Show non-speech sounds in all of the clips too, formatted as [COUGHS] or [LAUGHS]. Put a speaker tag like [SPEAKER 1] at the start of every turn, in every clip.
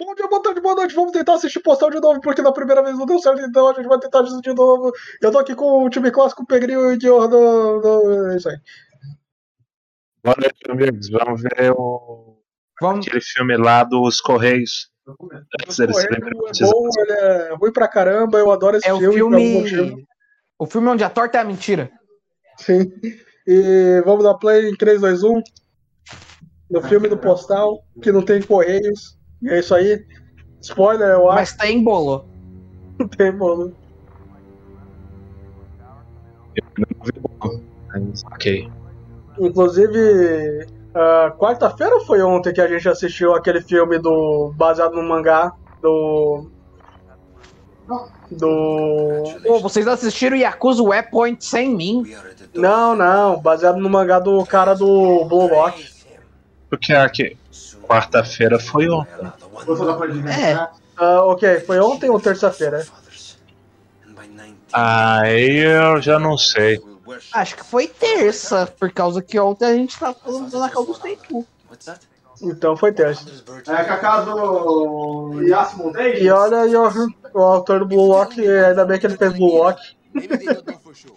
[SPEAKER 1] Bom dia, boa tarde, boa noite. Vamos tentar assistir postal de novo, porque na primeira vez não deu certo, então a gente vai tentar isso de novo. Eu tô aqui com o time clássico, o Pegrinho e o Dior do, do. É isso aí.
[SPEAKER 2] Boa noite, amigos. Vamos ver o...
[SPEAKER 3] Vamos.
[SPEAKER 2] aquele filme lá dos Correios. Antes deles
[SPEAKER 1] é bom, ele é ruim pra caramba, eu adoro esse
[SPEAKER 3] É o
[SPEAKER 1] filme. motivo.
[SPEAKER 3] filme. O filme onde a torta é a mentira.
[SPEAKER 1] Sim. E vamos dar play em 3, 2, 1. No filme do postal, que não tem correios. E é isso aí. Spoiler, eu acho
[SPEAKER 3] Mas [LAUGHS] tem bolo.
[SPEAKER 1] que não tem, mano.
[SPEAKER 2] Mas, Ok.
[SPEAKER 1] Inclusive, ah, quarta-feira foi ontem que a gente assistiu aquele filme do baseado no mangá do. Do.
[SPEAKER 3] Pô, vocês assistiram Yakuza Waypoint sem mim?
[SPEAKER 1] Não, não, baseado no mangá do cara do Blue Lock.
[SPEAKER 2] Porque aqui, quarta-feira foi ontem.
[SPEAKER 3] É.
[SPEAKER 1] Ah, ok, foi ontem ou terça-feira?
[SPEAKER 2] Aí eu já não sei.
[SPEAKER 3] Acho que foi terça, por causa que ontem a gente tava falando na casa dos Tenku.
[SPEAKER 1] Então foi terça.
[SPEAKER 4] É que a casa do Yasuo.
[SPEAKER 1] E olha o autor do Blue Lock, ainda bem que ele fez Blue Lock.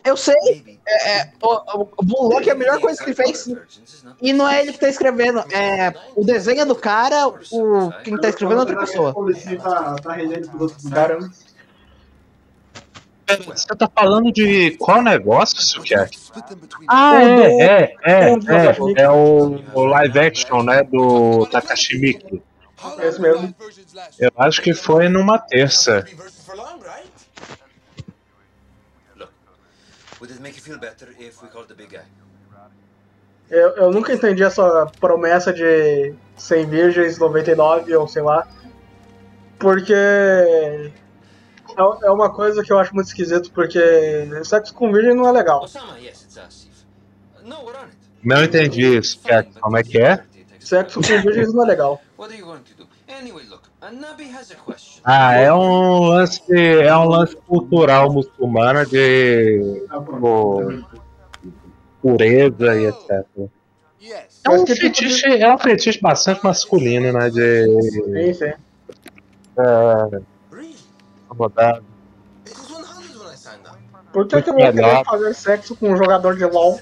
[SPEAKER 3] Eu sei, é, é, o, o Blue Lock é a melhor coisa que ele fez. E não é ele que tá escrevendo, é o desenho é do cara, o quem tá escrevendo é outra pessoa.
[SPEAKER 2] Você tá falando de qual negócio, Sukiyaki? Ah, é, é, é, é. É o, o live action, né, do Takashi Miike.
[SPEAKER 1] É isso mesmo.
[SPEAKER 2] Eu acho que foi numa terça.
[SPEAKER 5] Would it make you feel better if we called the big guy?
[SPEAKER 1] Eu, eu nunca entendi essa promessa de 100 virgens, 99 ou sei lá. Porque é, é uma coisa que eu acho muito esquisito, porque sexo com virgem não é legal.
[SPEAKER 2] Não entendi isso. Como é que é?
[SPEAKER 1] Sexo com virgens não é legal.
[SPEAKER 5] What are you going to do? Anyway, look,
[SPEAKER 2] Ah, é um lance, é um lance cultural muçulmano de tipo, pureza e etc. É um fetiche, é um fetiche bastante masculino, né? De
[SPEAKER 1] Sim, sim.
[SPEAKER 2] é,
[SPEAKER 5] Really?
[SPEAKER 2] rodar.
[SPEAKER 5] It was 100 when I signed up.
[SPEAKER 1] Por que, que eu vou querer fazer sexo com um jogador de LOL?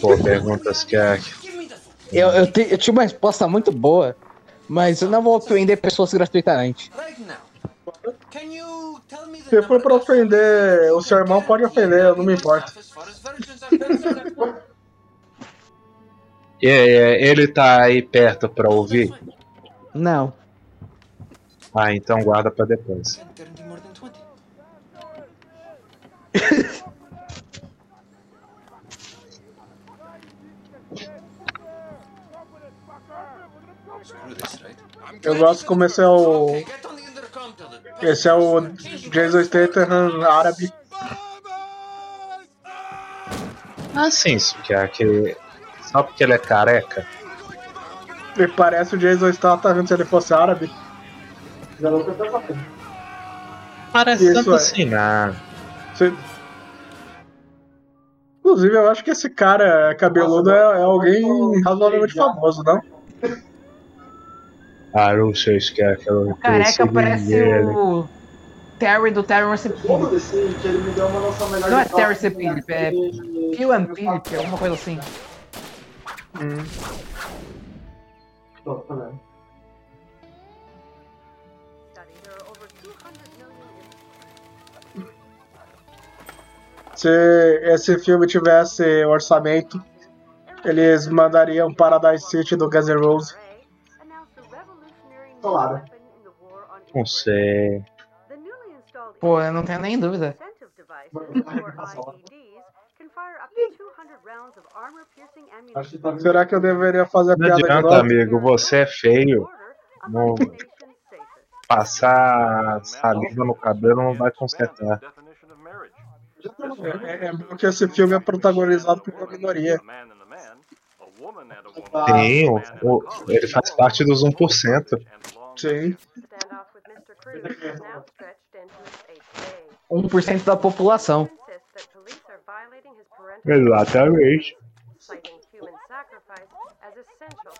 [SPEAKER 2] Pô, perguntas que é.
[SPEAKER 3] Eu, eu, te- eu tinha uma resposta muito boa, mas eu não vou ofender pessoas gratuitamente.
[SPEAKER 5] Right now. Can you tell me the
[SPEAKER 1] Se for pra
[SPEAKER 5] of
[SPEAKER 1] ofender o seu irmão, pode ofender, eu não me importo.
[SPEAKER 5] Concerned.
[SPEAKER 2] E, [LAUGHS] é, ele tá aí perto pra ouvir?
[SPEAKER 3] Não.
[SPEAKER 2] Ah, então guarda pra depois. [LAUGHS]
[SPEAKER 5] Can't guarantee more than 20. Screw this, right?
[SPEAKER 1] Eu gosto como esse é o. Esse é o Jason Statham árabe.
[SPEAKER 2] Ah, sim, Sukiyaki. Só porque ele é careca?
[SPEAKER 1] Ele parece o Jason Statham se ele fosse árabe.
[SPEAKER 4] Já não.
[SPEAKER 2] Parece
[SPEAKER 1] Isso
[SPEAKER 2] tanto
[SPEAKER 1] é.
[SPEAKER 2] assim, não.
[SPEAKER 1] Se- Inclusive, eu acho que esse cara cabeludo é, é alguém razoavelmente famoso, não?
[SPEAKER 2] Ah, não sei se quer aquela.
[SPEAKER 3] O careca parece o Terry do Terrence Phillip.
[SPEAKER 4] Foda-se, que ele me deu uma noção melhor
[SPEAKER 3] Não é
[SPEAKER 4] toque,
[SPEAKER 3] Terrence Phillip, é Phil and Philip, alguma coisa assim.
[SPEAKER 4] Pô, tá vendo.
[SPEAKER 6] study, there are over 200 million
[SPEAKER 1] Se esse filme tivesse orçamento, eles mandariam Paradise City do Guns N' Roses.
[SPEAKER 6] Newly installed
[SPEAKER 3] Pô, eu não tenho nem dúvida.
[SPEAKER 6] incentive devices, or IEDs, can fire up to 200 rounds of armor-piercing
[SPEAKER 4] Acho
[SPEAKER 6] ammunition.
[SPEAKER 4] que tá.
[SPEAKER 1] Será que eu deveria fazer a
[SPEAKER 2] Não
[SPEAKER 1] piada de
[SPEAKER 2] adianta,
[SPEAKER 1] novo?
[SPEAKER 2] amigo. Você é feio. Não. Passar saliva no cabelo não vai consertar.
[SPEAKER 1] É, é bom que esse filme é protagonizado por uma minoria.
[SPEAKER 2] Sim, o- o- ele faz parte dos 1%.
[SPEAKER 1] Sim.
[SPEAKER 6] Standoff with Mr. Cruz is now stretched into its eighth day.
[SPEAKER 3] 1% da população.
[SPEAKER 2] Exatamente.
[SPEAKER 6] citing human sacrifice as
[SPEAKER 7] essential.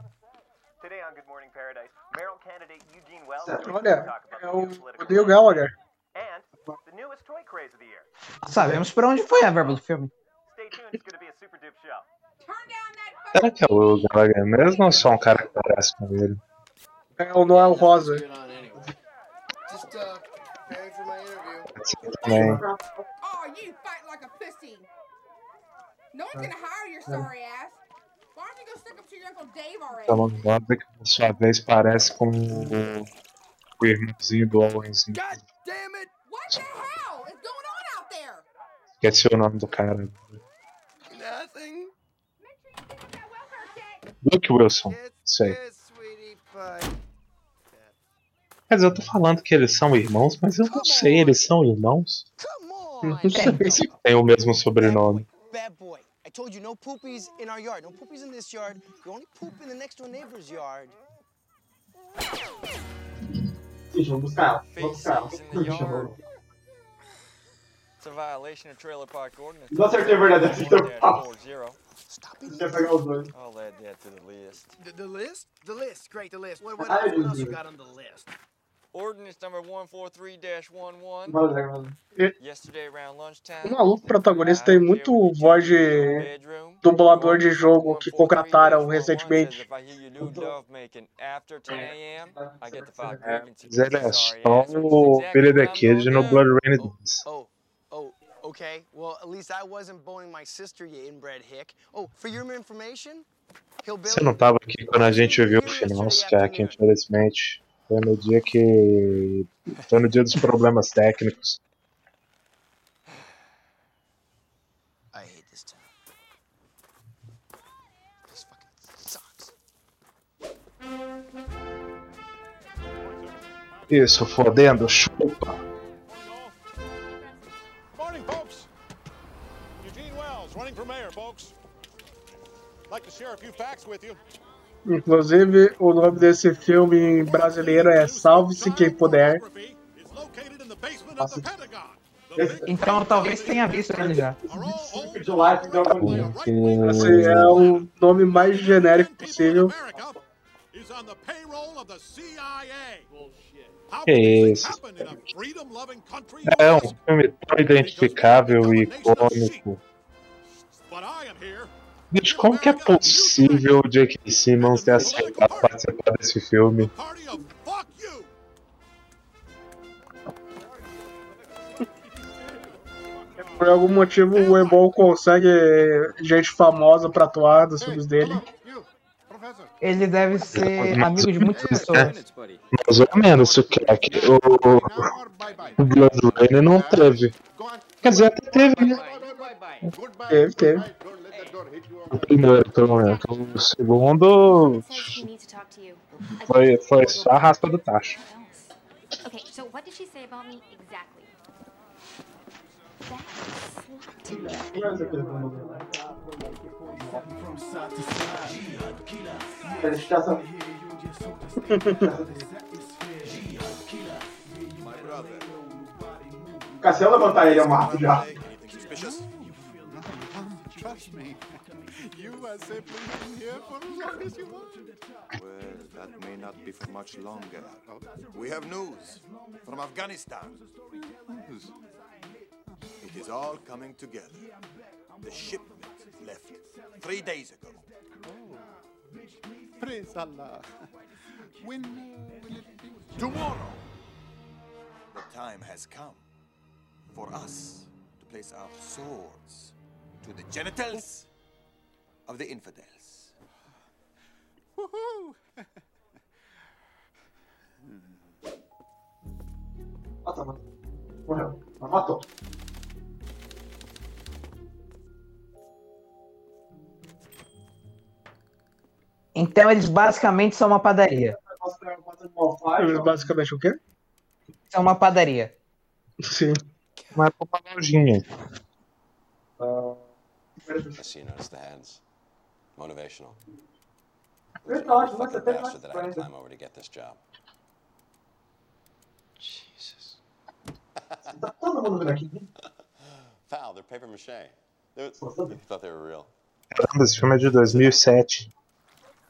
[SPEAKER 1] Today on Good Morning Paradise, mayoral candidate Eugene Wells Olha, é o, Neil Gallagher. And the newest toy craze of the year.
[SPEAKER 3] Sabemos para onde foi a verba do filme.
[SPEAKER 2] Será que é o Gallagher mesmo ou só um cara que parece com ele?
[SPEAKER 1] É o Noel Rosa.
[SPEAKER 6] Uh,
[SPEAKER 2] também.
[SPEAKER 8] Oh, already?
[SPEAKER 2] Então, nota que por sua vez parece com o, o irmãozinho do Owen Smith.
[SPEAKER 6] God damn it!
[SPEAKER 8] What the hell is going on out there?
[SPEAKER 2] Esqueci o nome do cara. Luke Wilson.
[SPEAKER 6] Sweetie pie.
[SPEAKER 2] Quer dizer, eu tô falando que eles são irmãos, mas eu não sei, eles são irmãos?
[SPEAKER 6] Come
[SPEAKER 1] Não sei se
[SPEAKER 2] Tem o mesmo sobrenome.
[SPEAKER 6] Bad boy. I told you no poopies in our yard. No poopies in this yard. You only poop in the next door neighbor's yard.
[SPEAKER 4] Vamos buscar ela. Vamos buscar.
[SPEAKER 9] It's a violation of trailer park ordinance.
[SPEAKER 4] Não acertei a verdade, acertei o papo.
[SPEAKER 9] 40.
[SPEAKER 6] Stop it.
[SPEAKER 4] pegar os dois.
[SPEAKER 9] I'll add that to the list.
[SPEAKER 10] The, the list? The list. Great, the list. What, what, else, what else you got on the list?
[SPEAKER 9] Ordinance number 143-11.
[SPEAKER 4] Vai, Zé, vai.
[SPEAKER 9] Yesterday around lunchtime.
[SPEAKER 1] O maluco protagonista tem muito voz de dublador de jogo que contrataram recentemente.
[SPEAKER 2] Mas ele é só o Billy the Kid no Blood Rain 2.
[SPEAKER 6] Okay. Well, at least I wasn't boning my sister, you inbred hick. Oh, for your information.
[SPEAKER 2] Você não tava aqui quando a gente viu o final, Skak, infelizmente. Foi no dia que. Foi no dia dos problemas técnicos.
[SPEAKER 6] I hate this town. This fucking sucks.
[SPEAKER 2] Isso, fodendo, chupa.
[SPEAKER 1] Inclusive, o nome desse filme em brasileiro é Salve-se Quem Puder.
[SPEAKER 3] Então talvez tenha visto ele já.
[SPEAKER 1] Assim, é o nome mais genérico possível.
[SPEAKER 2] Que isso? É um filme tão identificável e icônico. Gente, como que é possível o J.K. Simmons ter aceitado participar desse filme?
[SPEAKER 1] Por algum motivo, o Ebol consegue gente famosa pra atuar nos filmes dele.
[SPEAKER 3] Ele deve ser amigo de muitas pessoas.
[SPEAKER 2] Mais ou menos, o que é o, o Blood Rain não teve. Quer dizer, até teve, né?
[SPEAKER 1] Teve, teve.
[SPEAKER 2] O primeiro, pelo menos. O segundo
[SPEAKER 11] Says she needs to talk to you.
[SPEAKER 2] foi, foi só a raspa do tacho.
[SPEAKER 11] Okay, so what did she say about me exactly?
[SPEAKER 4] Cassião levantar ele, eu mato já.
[SPEAKER 12] Trust me. You are simply here for as long as you want.
[SPEAKER 13] Well, that may not be for much longer. We have news from Afghanistan. News? It is all coming together. The shipment left three days ago.
[SPEAKER 12] Praise Allah. When uh, will it be? Tomorrow.
[SPEAKER 13] The time has come for us to place our swords to the genitals of the infidels.
[SPEAKER 4] Mata. Morreu. Mas matou.
[SPEAKER 3] Então eles basicamente são uma padaria.
[SPEAKER 1] Eles basicamente o quê?
[SPEAKER 3] São uma padaria.
[SPEAKER 1] Sim.
[SPEAKER 2] Mas é uma lojinha.
[SPEAKER 14] I see you notice the hands. Motivational.
[SPEAKER 4] Verdade,
[SPEAKER 14] Fucking
[SPEAKER 4] você tem
[SPEAKER 14] bastard that I had to climb over to get this job. Jesus.
[SPEAKER 4] Todo mundo vindo aqui.
[SPEAKER 14] Foul, they're paper mache. They, thought they were real.
[SPEAKER 2] Caramba, esse filme é de 2007.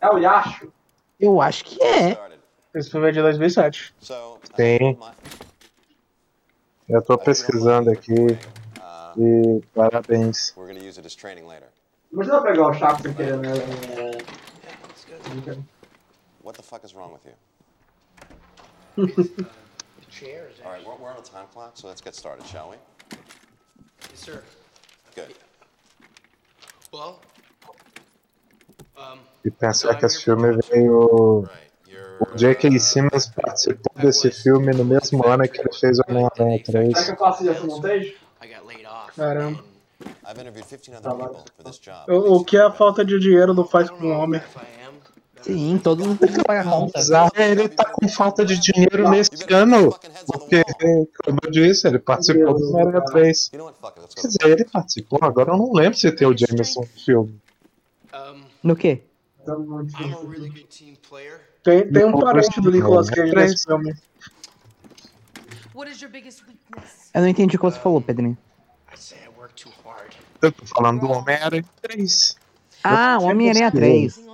[SPEAKER 1] É o Yashu.
[SPEAKER 3] Eu acho que é.
[SPEAKER 1] Esse filme é de 2007.
[SPEAKER 2] Tem. Eu tô pesquisando aqui. E parabéns.
[SPEAKER 14] We're gonna use it as training later.
[SPEAKER 1] Imagina pegar o Chaco sem querer, né?
[SPEAKER 14] What the fuck is wrong with you? All right, we're, we're on a time clock, so let's get started, shall we?
[SPEAKER 15] Yes, sir.
[SPEAKER 14] Good.
[SPEAKER 15] Well, um,
[SPEAKER 2] E pensar que esse filme veio. O J.K. Simmons participou desse filme no mesmo ano que ele fez Homem-Aranha 3.
[SPEAKER 1] Será que eu faço essa montagem? Caramba.
[SPEAKER 14] I've interviewed 15 other people for this job.
[SPEAKER 1] O, o que a falta de dinheiro não faz com o homem?
[SPEAKER 3] Sim, todo mundo tem que pagar conta.
[SPEAKER 2] Apesar ele tá com falta de dinheiro nesse ano. Porque, como eu disse, ele participou do Homem-Aranha 3. Quer dizer, ele participou, agora eu não lembro se tem o Jameson no filme.
[SPEAKER 3] No quê?
[SPEAKER 1] Tem, tem um parente do Nicolas Cage nesse filme.
[SPEAKER 3] Eu não entendi o que você falou, Pedrinho.
[SPEAKER 2] Eu tô falando do Homem-Aranha 3.
[SPEAKER 3] Ah, o Homem-Aranha 3.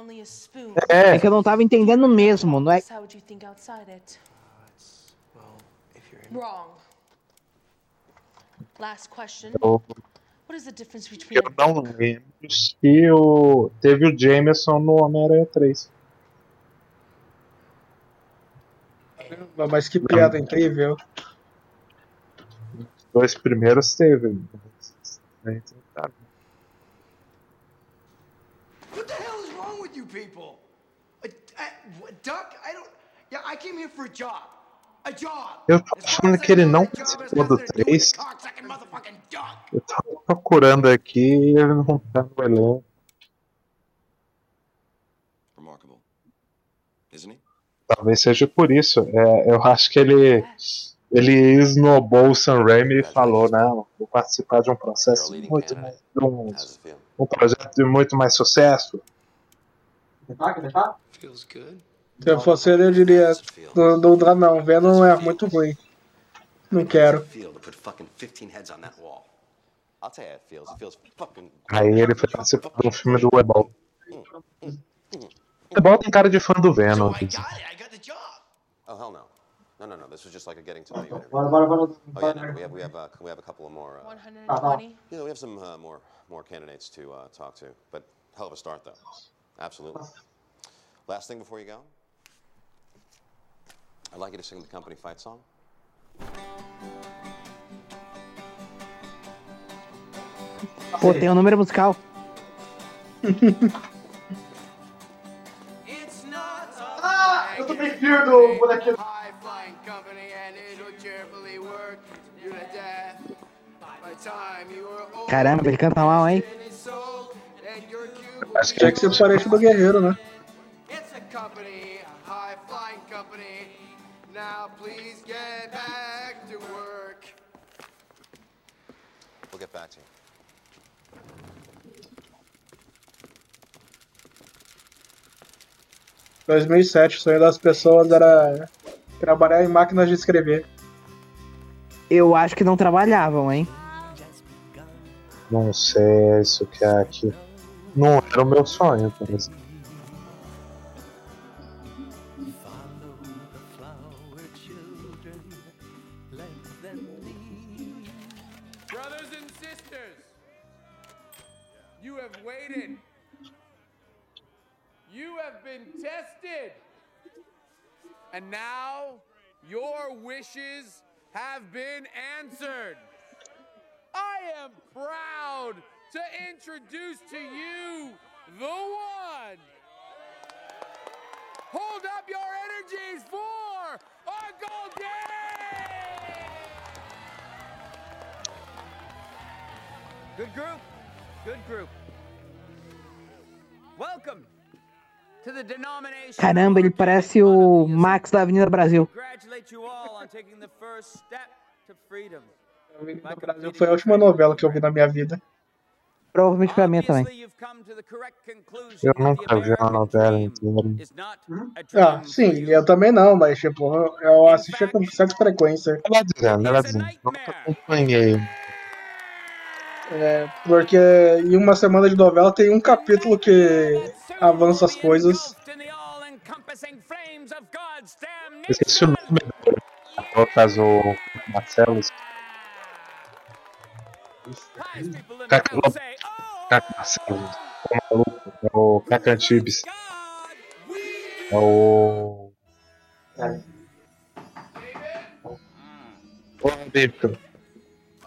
[SPEAKER 2] É.
[SPEAKER 3] É que eu não tava entendendo mesmo, não é?
[SPEAKER 8] How would you think outside it? Wrong. Last question.
[SPEAKER 2] Eu,
[SPEAKER 8] What is the difference between
[SPEAKER 2] eu não lembro se o, teve o Jameson no Homem-Aranha 3.
[SPEAKER 1] Mas que piada incrível.
[SPEAKER 2] Os dois primeiros teve.
[SPEAKER 6] What the hell is wrong with you people? A, a, a duck? I don't. Yeah, I came here for a job. A job.
[SPEAKER 2] Eu tô achando que ele não participou do 3. Eu tava procurando aqui e ele não tá no elenco.
[SPEAKER 14] Remarkable. Isn't he?
[SPEAKER 2] Talvez seja por isso. É, eu acho que ele ele esnobou o Sam Raimi e falou, não, vou participar de um processo muito mais, de um, um projeto de muito mais sucesso.
[SPEAKER 15] Feels good.
[SPEAKER 1] Se eu fosse ele, eu diria: não, não dá não, Venom é muito ruim. Não quero.
[SPEAKER 14] Feel to put fucking 15 heads on that wall. I'll tell you how it feels. It feels fucking.
[SPEAKER 2] Aí ele foi participar de um filme do Ebol. Ebol tem cara de fã do Venom.
[SPEAKER 14] Oh hell no. No, no, no. This was just like a getting to know you. interview. Oh yeah, no, we have we have uh, we have a couple of more. Uh,
[SPEAKER 8] 120?
[SPEAKER 14] yeah, we have some uh, more more candidates to uh, talk to, but hell of a start though. Absolutely. Last thing before you go, I'd like you to sing the company fight song.
[SPEAKER 3] Pô, tem um número musical. [LAUGHS]
[SPEAKER 1] Ah, eu tô bem fio do bonequinho. [LAUGHS]
[SPEAKER 3] Caramba, ele canta mal, hein?
[SPEAKER 1] Acho que tinha que ser parente do guerreiro, né?
[SPEAKER 6] It's a company, a high flying company. Now please get back to work.
[SPEAKER 14] We'll get back to you.
[SPEAKER 1] 2007, o sonho das pessoas era trabalhar em máquinas de escrever.
[SPEAKER 3] Eu acho que não trabalhavam, hein?
[SPEAKER 2] Não sei isso que é aqui. Não era o meu sonho, por exemplo.
[SPEAKER 16] Brothers and sisters, you have waited. You have been tested. And now your wishes have been answered. I am proud to introduce to you the one. Hold up your energies for Uncle Dave!
[SPEAKER 17] Good group. Good group. Welcome to the denomination.
[SPEAKER 3] Caramba, ele parece o Max da Avenida Brasil.
[SPEAKER 1] Brasil foi a última novela que eu vi na minha vida.
[SPEAKER 3] Provavelmente foi a minha também.
[SPEAKER 2] Eu nunca vi uma novela inteira.
[SPEAKER 1] Ah, sim, eu também não, mas tipo, eu- assistia com certa frequência.
[SPEAKER 2] Ela dizendo, ela dizendo, nunca acompanhei.
[SPEAKER 1] É, porque em uma semana de novela tem um capítulo que avança as coisas.
[SPEAKER 2] Esqueci o nome do caso Marcelo. Caca Caca Marcelo. O maluco. É o Caca Antibes. É o. Ô, Bíblia.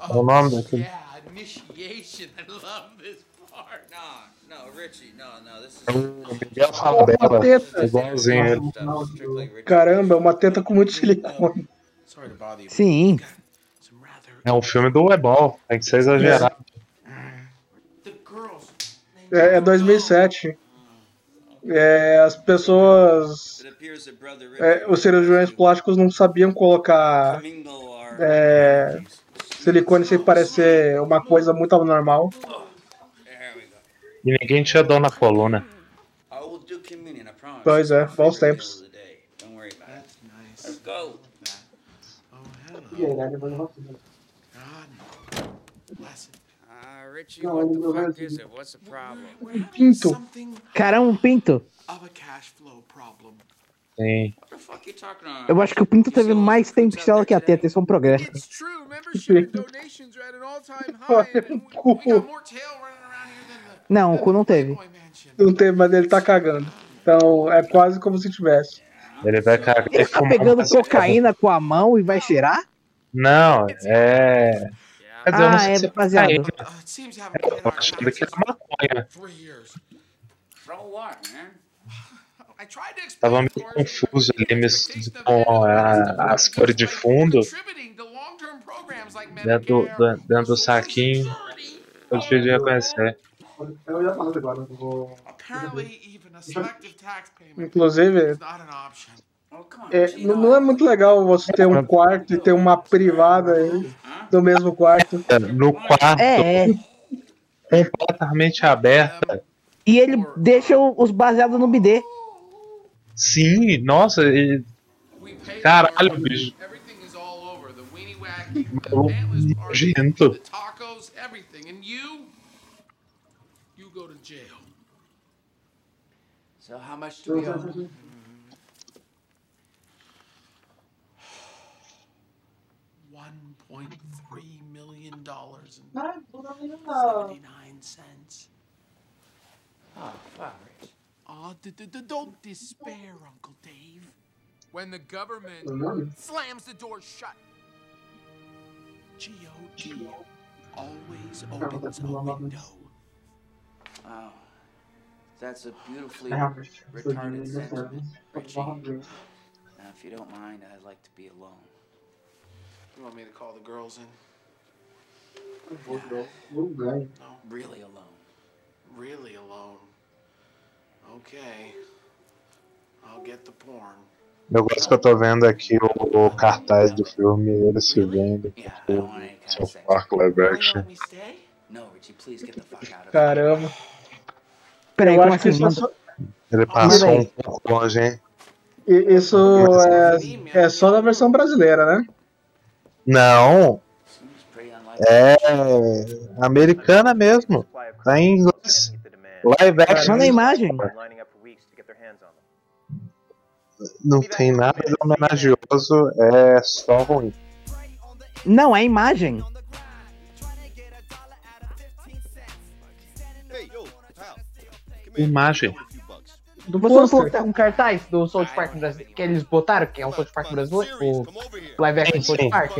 [SPEAKER 2] É o nome daquele.
[SPEAKER 17] Initiation. I love this part. No, no, Richie, no, no, this is.
[SPEAKER 2] O Miguel Falabella.
[SPEAKER 1] Uma teta.
[SPEAKER 2] Igualzinho ele.
[SPEAKER 1] Caramba, é uma teta com muito silicone.
[SPEAKER 3] Sim.
[SPEAKER 2] É um filme do Ebol. Tem que ser exagerado.
[SPEAKER 1] É, é 2007. É, as pessoas. é, os cirurgiões plásticos não sabiam colocar é, silicone sem parecer uma coisa muito anormal.
[SPEAKER 2] E ninguém tinha dor na coluna.
[SPEAKER 1] Pois é, bons tempos.
[SPEAKER 17] Let's go. Ah, Richie, what the fuck is it? What's the
[SPEAKER 1] Pinto.
[SPEAKER 3] Cara, um pinto.
[SPEAKER 2] Sim.
[SPEAKER 3] Eu acho que o pinto teve mais tempo de tela que a teta. Isso é um progresso. Não, o cu não teve.
[SPEAKER 1] Não teve, mas ele tá cagando. Então é quase como se tivesse.
[SPEAKER 2] Ele vai cagar
[SPEAKER 3] Ele tá pegando cocaína com a mão e vai cheirar?
[SPEAKER 2] Não, é. Quer dizer, eu não
[SPEAKER 3] Ah,
[SPEAKER 2] sei
[SPEAKER 3] é
[SPEAKER 2] se
[SPEAKER 3] baseado.
[SPEAKER 2] cocaína. Eu tô achando que é maconha. Tava meio confuso ali misturado com a- as cores de fundo. Dentro, do- dentro do saquinho. Eu difícil de reconhecer.
[SPEAKER 4] Eu ia falar agora, eu vou.
[SPEAKER 1] Inclusive, é, não não é muito legal você ter um quarto e ter uma privada aí no mesmo quarto.
[SPEAKER 2] No quarto,
[SPEAKER 3] É, é.
[SPEAKER 2] completamente aberta.
[SPEAKER 3] E ele deixa os baseados no bidê.
[SPEAKER 2] Sim, nossa, e... caralho, bicho. Nojento.
[SPEAKER 16] Tacos, everything. And you? You go to jail.
[SPEAKER 17] So how much do we owe?
[SPEAKER 16] Seventy-nine cents.
[SPEAKER 17] Oh, fuck, Rich.
[SPEAKER 16] Oh, d- d- d- don't despair, Uncle Dave. When the government slams the door shut, G.O.D. always opens a window.
[SPEAKER 17] Oh, that's a beautifully retarded sentiment, Richie. Now, if you don't mind, I'd like to be alone.
[SPEAKER 16] You want me to call the girls in?
[SPEAKER 17] Really alone.
[SPEAKER 16] Really alone. Okay. I'll get the porn.
[SPEAKER 2] Eu gosto que eu tô vendo aqui o, o cartaz do filme, ele se vendo tipo South Park live action.
[SPEAKER 17] No, Richie, please get the fuck out of
[SPEAKER 1] Caramba.
[SPEAKER 3] Peraí,
[SPEAKER 1] Eu
[SPEAKER 3] como
[SPEAKER 1] acho que
[SPEAKER 3] assim?
[SPEAKER 1] isso só,
[SPEAKER 2] Ele passou um pouco longe, hein?
[SPEAKER 1] isso é, é só na versão brasileira, né?
[SPEAKER 2] Não. É americana mesmo. Tá em inglês. Live action.
[SPEAKER 3] Manda a imagem.
[SPEAKER 2] Não tem nada de homenagioso, é só ruim.
[SPEAKER 3] Não, é a imagem.
[SPEAKER 2] Imagem.
[SPEAKER 1] Do
[SPEAKER 3] Você não falou que tá com cartaz do South Park brasileiro? Que eles botaram, que é um South Park brasileiro? O live action
[SPEAKER 2] Sim,
[SPEAKER 3] South. Park?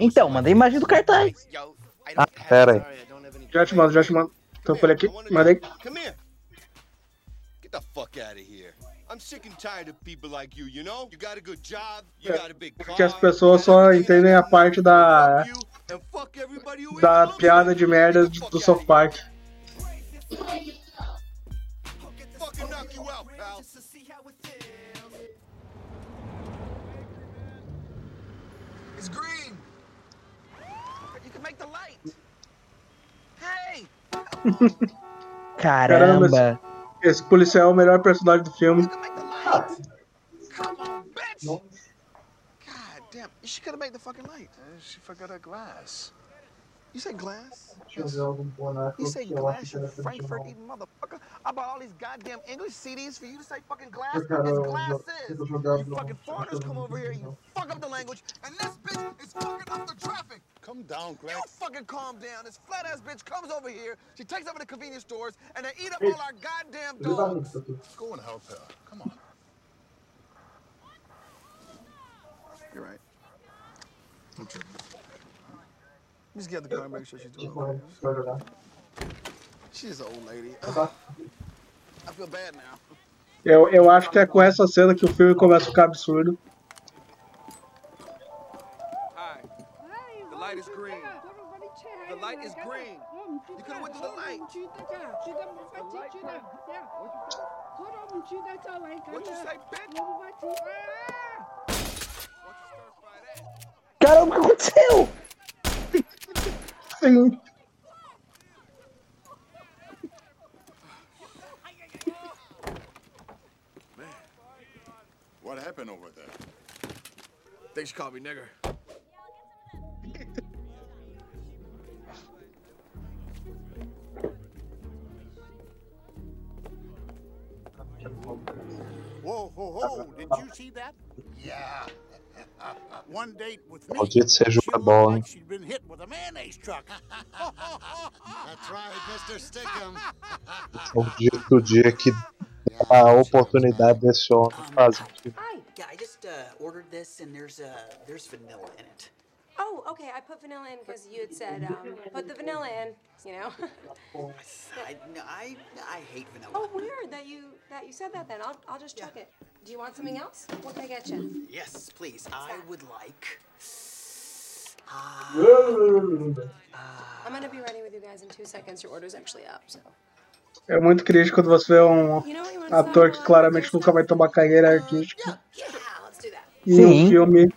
[SPEAKER 3] Então, manda a imagem do cartaz.
[SPEAKER 2] Ah, pera aí.
[SPEAKER 1] Já te mando, já te mando. Tô por aqui, mandei.
[SPEAKER 6] Get the fuck out of here. I'm sick and tired of people like you, you know? You got a good job, you got a big car.
[SPEAKER 1] Que as pessoas só entendem a parte da. da piada de merda do do South Park.
[SPEAKER 6] Fucking knock you out, pal.
[SPEAKER 18] It's green. You can make the light. Hey.
[SPEAKER 1] Caramba,
[SPEAKER 3] Caramba.
[SPEAKER 1] esse, esse policial é o melhor personagem do filme.
[SPEAKER 18] God damn, she could have made the fucking light. she forgot her glass. You say glass?
[SPEAKER 1] Deixa eu ver
[SPEAKER 18] You say
[SPEAKER 1] que eu acho
[SPEAKER 18] glass, you
[SPEAKER 1] interessante
[SPEAKER 18] Frankfurt
[SPEAKER 1] não.
[SPEAKER 18] eating motherfucker. I bought all these goddamn English CDs for you to say fucking glass.
[SPEAKER 1] Eu quero
[SPEAKER 18] It's
[SPEAKER 1] jo-
[SPEAKER 18] glasses.
[SPEAKER 1] eu
[SPEAKER 18] You
[SPEAKER 1] no-
[SPEAKER 18] fucking foreigners come over here, you fuck up the language, and this bitch is fucking up the traffic.
[SPEAKER 12] Come down,
[SPEAKER 18] You fucking calm down. This flat ass bitch comes over here, she takes over the convenience stores, and they eat up
[SPEAKER 1] Hey.
[SPEAKER 18] all our goddamn
[SPEAKER 1] Ele tá
[SPEAKER 18] dogs.
[SPEAKER 1] nisso aqui.
[SPEAKER 12] Go and help her. Come on.
[SPEAKER 18] You're right. I'm tripping. Just get the car and make sure she's doing
[SPEAKER 1] jogar.
[SPEAKER 18] She's an old lady.
[SPEAKER 1] Tá?
[SPEAKER 18] I feel bad now.
[SPEAKER 1] Eu, eu acho que é com essa cena que o filme começa a ficar absurdo.
[SPEAKER 8] The light is green. The light is green. You could have went through the light. What you say, bitch?
[SPEAKER 3] Caramba, o que aconteceu?
[SPEAKER 1] Sim.
[SPEAKER 12] What happened over there?
[SPEAKER 18] They should call me nigger.
[SPEAKER 12] Whoa, whoa, whoa! Did you see that? Yeah. One date with me.
[SPEAKER 2] Maldito seja o
[SPEAKER 12] looked
[SPEAKER 2] bola, hein?
[SPEAKER 12] like she'd been hit with a mayonnaise truck. [LAUGHS] That's right, Mr. Stickum.
[SPEAKER 2] Maldito dia que a oportunidade desse homem fazer.
[SPEAKER 6] Hi. Yeah, I just uh, ordered this, and there's uh, there's vanilla in it.
[SPEAKER 11] Oh, okay. I put vanilla in because you had said um, put the vanilla in. You know.
[SPEAKER 6] I, no, I I hate vanilla.
[SPEAKER 11] oh, weird that you that you said that. Then I'll I'll just chuck it. Do you want something else? What can I get you?
[SPEAKER 6] Yes, please. I would like.
[SPEAKER 11] I'm gonna be ready with you guys in two seconds. Your order's actually up. So.
[SPEAKER 1] É muito crítico quando você vê um ator que claramente nunca vai tomar carreira artística
[SPEAKER 11] that.
[SPEAKER 1] em um
[SPEAKER 3] Sim.
[SPEAKER 1] filme.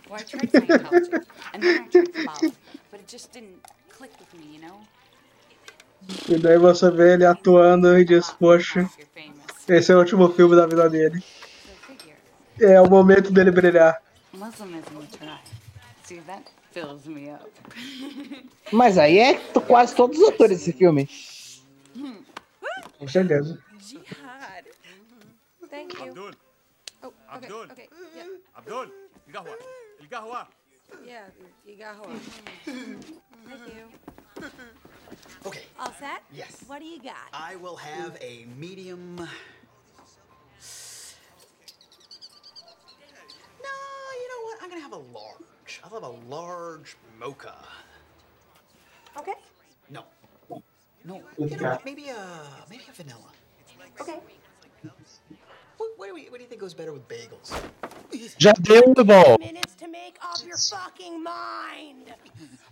[SPEAKER 1] E daí você vê ele atuando e diz, poxa, esse é o último filme da vida dele. É o momento dele brilhar.
[SPEAKER 19] Muslimism a try. See, that fills me up.
[SPEAKER 3] Mas aí é t- quase todos os atores desse filme.
[SPEAKER 1] Com certeza.
[SPEAKER 11] Jihad. Thank you.
[SPEAKER 8] Abdul.
[SPEAKER 11] Oh, okay.
[SPEAKER 8] Abdul.
[SPEAKER 11] Okay. Yeah.
[SPEAKER 8] Abdul. القهوة. القهوة.
[SPEAKER 11] Yeah. Igahua. Thank you.
[SPEAKER 6] Okay.
[SPEAKER 11] All set?
[SPEAKER 6] Yes.
[SPEAKER 11] What do you got?
[SPEAKER 6] I will have a medium. I'm gonna have a large. I'll have a large mocha.
[SPEAKER 11] Okay.
[SPEAKER 6] No. No. You know what? Maybe a maybe a vanilla.
[SPEAKER 11] Okay.
[SPEAKER 6] What, what, do we, what do you think goes better with bagels?
[SPEAKER 2] Já deu, bom.
[SPEAKER 11] Minutes to make up your fucking mind.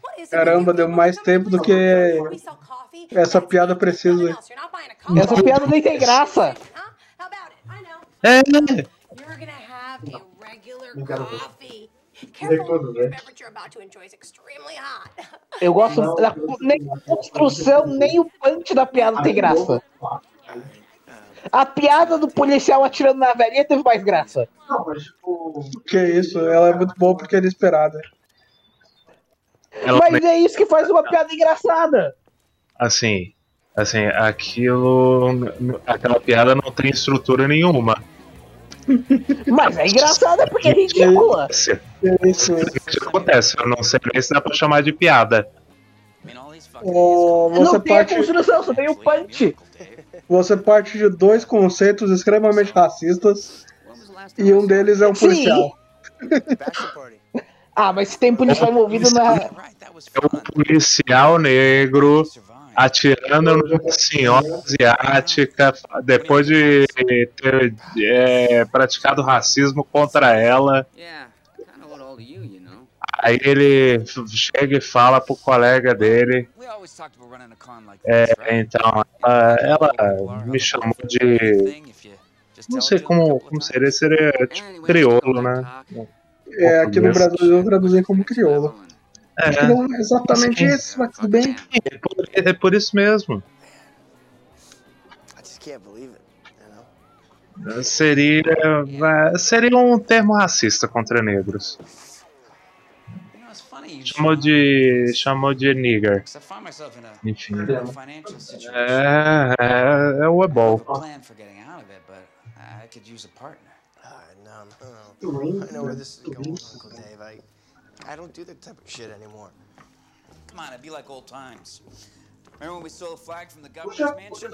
[SPEAKER 11] What is it?
[SPEAKER 1] Caramba, deu mais tempo do que essa piada precisa.
[SPEAKER 3] Essa piada nem tem graça.
[SPEAKER 2] É.
[SPEAKER 11] You're gonna have a regular coffee. Careful, the beverage you're about to enjoy is extremely hot. [LAUGHS]
[SPEAKER 3] Eu gosto da nem a construção, nem o punch da piada tem graça. A piada do policial atirando na velhinha teve mais graça.
[SPEAKER 1] Não, mas tipo. Que isso, ela é muito boa porque é inesperada.
[SPEAKER 3] Mas é isso que faz uma piada engraçada.
[SPEAKER 2] Assim, assim, aquilo, aquela piada não tem estrutura nenhuma.
[SPEAKER 3] Mas é engraçada porque é ridícula.
[SPEAKER 2] Isso acontece, eu não sei nem se dá pra chamar de piada.
[SPEAKER 1] Ou você
[SPEAKER 3] Não tem a
[SPEAKER 1] parte,
[SPEAKER 3] construção, só tem o punch.
[SPEAKER 1] você parte de dois conceitos extremamente racistas e um deles é um
[SPEAKER 3] Sim.
[SPEAKER 1] policial.
[SPEAKER 3] Ah, mas se tem policial envolvido na.
[SPEAKER 2] É um policial negro atirando numa senhora asiática depois de ter é, praticado racismo contra ela. Aí ele chega e fala pro colega dele. É, então, ela, ela me chamou de. Não sei como, como seria, seria tipo crioulo, né?
[SPEAKER 1] É, aqui no Brasil eles vão traduzir como crioulo. Que não é exatamente
[SPEAKER 2] Sim.
[SPEAKER 1] isso, mas tudo bem.
[SPEAKER 2] É por, é por isso mesmo.
[SPEAKER 18] I just can't believe it.
[SPEAKER 2] Seria, seria um termo racista contra negros. Chamou de. chamou de nigger. Enfim. É, é, é o ebol.
[SPEAKER 17] I could use a partner.
[SPEAKER 20] no, no, no. I know where this is going, Uncle Dave. I, I don't do that type of shit anymore.
[SPEAKER 17] Come on, it'd be like old times. Remember when we stole a flag from the governor's mansion?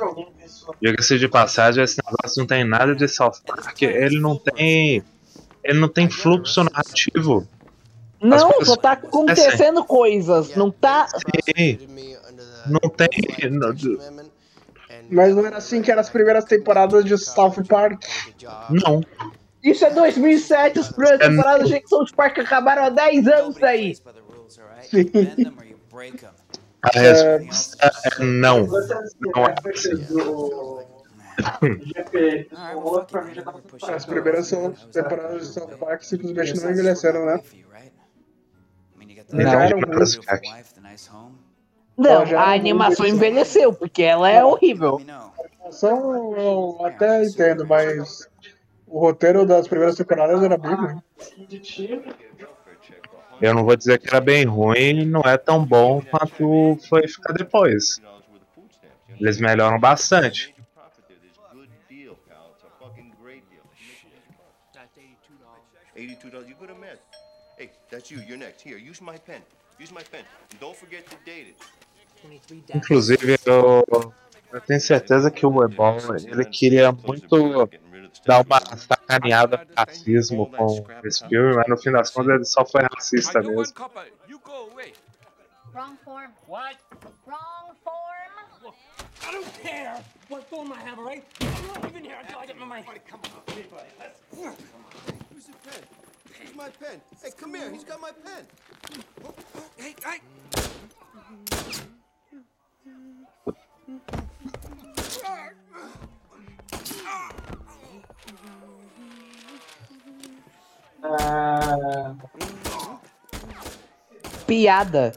[SPEAKER 2] Diga-se de passagem, esse negócio não tem nada de South Park. Ele não tem. Ele não tem fluxo narrativo.
[SPEAKER 3] Não, só tá acontecendo coisas. Não tá.
[SPEAKER 2] Sim. Não tem. não-
[SPEAKER 1] Mas não era assim que eram as primeiras temporadas de South Park?
[SPEAKER 2] Não.
[SPEAKER 3] Isso é 2007, as primeiras
[SPEAKER 2] É
[SPEAKER 3] temporadas de South Park acabaram há 10 anos aí.
[SPEAKER 1] Sim.
[SPEAKER 2] A resposta é não. Não é.
[SPEAKER 1] As primeiras são temporadas de South Park simplesmente não envelheceram, né? Ruins.
[SPEAKER 2] Prospect.
[SPEAKER 3] Não, a animação
[SPEAKER 1] envelheceu.
[SPEAKER 3] porque ela é horrível.
[SPEAKER 1] São, eu até entendo, mas o roteiro das primeiras temporadas era bem ruim.
[SPEAKER 2] Eu não vou dizer que era bem ruim, não é tão bom quanto foi ficar depois. Eles melhoram bastante. Inclusive, eu, eu tenho certeza que o Ebon, ele queria muito dar uma sacaneada no racismo com esse filme, mas no fim das contas ele só foi racista mesmo.
[SPEAKER 6] Wrong form. What? Wrong form.
[SPEAKER 21] I don't care what form I have, all right? I'm not leaving here until I get my money. Come on,
[SPEAKER 22] Use the pen. Use my pen. Hey, come here. He's got my pen. Oh, oh, hey, hey.
[SPEAKER 1] Ah,
[SPEAKER 3] Piada.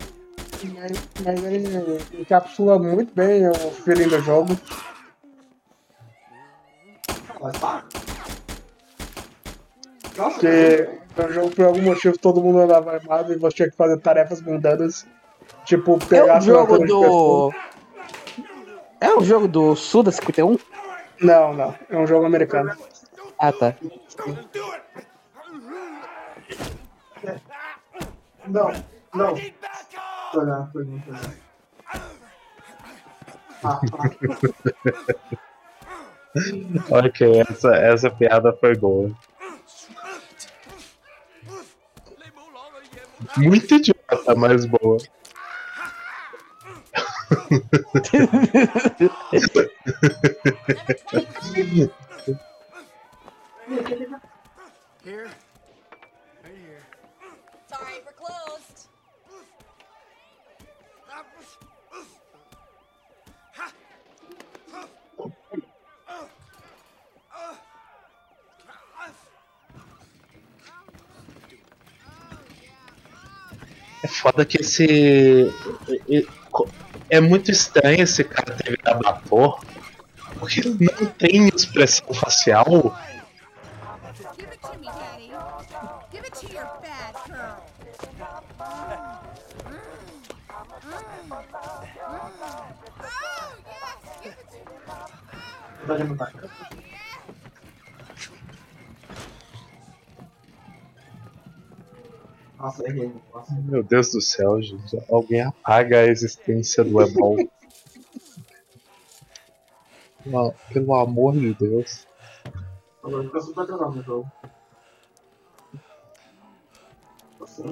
[SPEAKER 1] mas, mas ele encapsula muito bem o feeling do jogo. Porque no jogo, por algum motivo, todo mundo andava armado e você tinha que fazer tarefas mundanas. Tipo,
[SPEAKER 3] É
[SPEAKER 1] pegar
[SPEAKER 3] um jogo do. É um jogo do Suda 51?
[SPEAKER 1] Não, não. É um jogo americano.
[SPEAKER 3] Ah, tá.
[SPEAKER 1] Não, não. Não, foi não, foi não. Ah,
[SPEAKER 2] ok, essa, essa piada foi boa. Muito idiota, mas boa. [LAUGHS]
[SPEAKER 20] Here?
[SPEAKER 2] Foda que esse. é- é- É muito estranho esse cara ter virado ator. Porque ele não tem expressão facial.
[SPEAKER 23] Give it to me,
[SPEAKER 1] Nossa, errei. Nossa.
[SPEAKER 2] Meu Deus do céu, gente. Alguém apaga a existência do Ebol. Pelo- Pelo amor de Deus.
[SPEAKER 1] Agora fica super legal no jogo.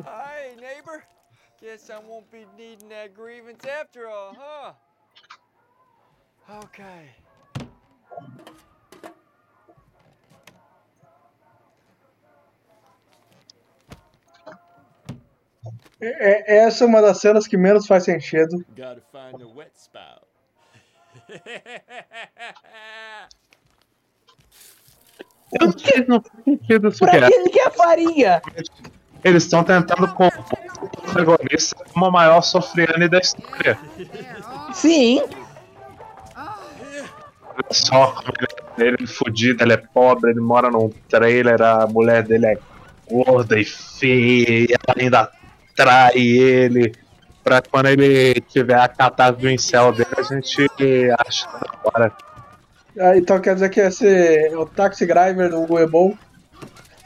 [SPEAKER 9] Hey, neighbor. Guess I won't be needing that grievance after all, huh? Okay.
[SPEAKER 1] É, é- essa é uma das cenas que menos faz sentido.
[SPEAKER 22] Gotta find the wet spout.
[SPEAKER 2] Eu não sei, não faz sentido isso
[SPEAKER 3] Pra
[SPEAKER 2] que é.
[SPEAKER 3] ele quer farinha?
[SPEAKER 2] Eles estão tentando compor o protagonista como o maior sofriane da história.
[SPEAKER 3] Sim.
[SPEAKER 2] Olha só como ele, ele é fudido, ele é pobre, ele mora num trailer, a mulher dele é gorda e feia, e ela ainda trai ele, pra quando ele tiver a catástrofe do incel dele, a gente acha da hora.
[SPEAKER 1] Ah, então quer dizer que esse é o Taxi Driver do Goebol?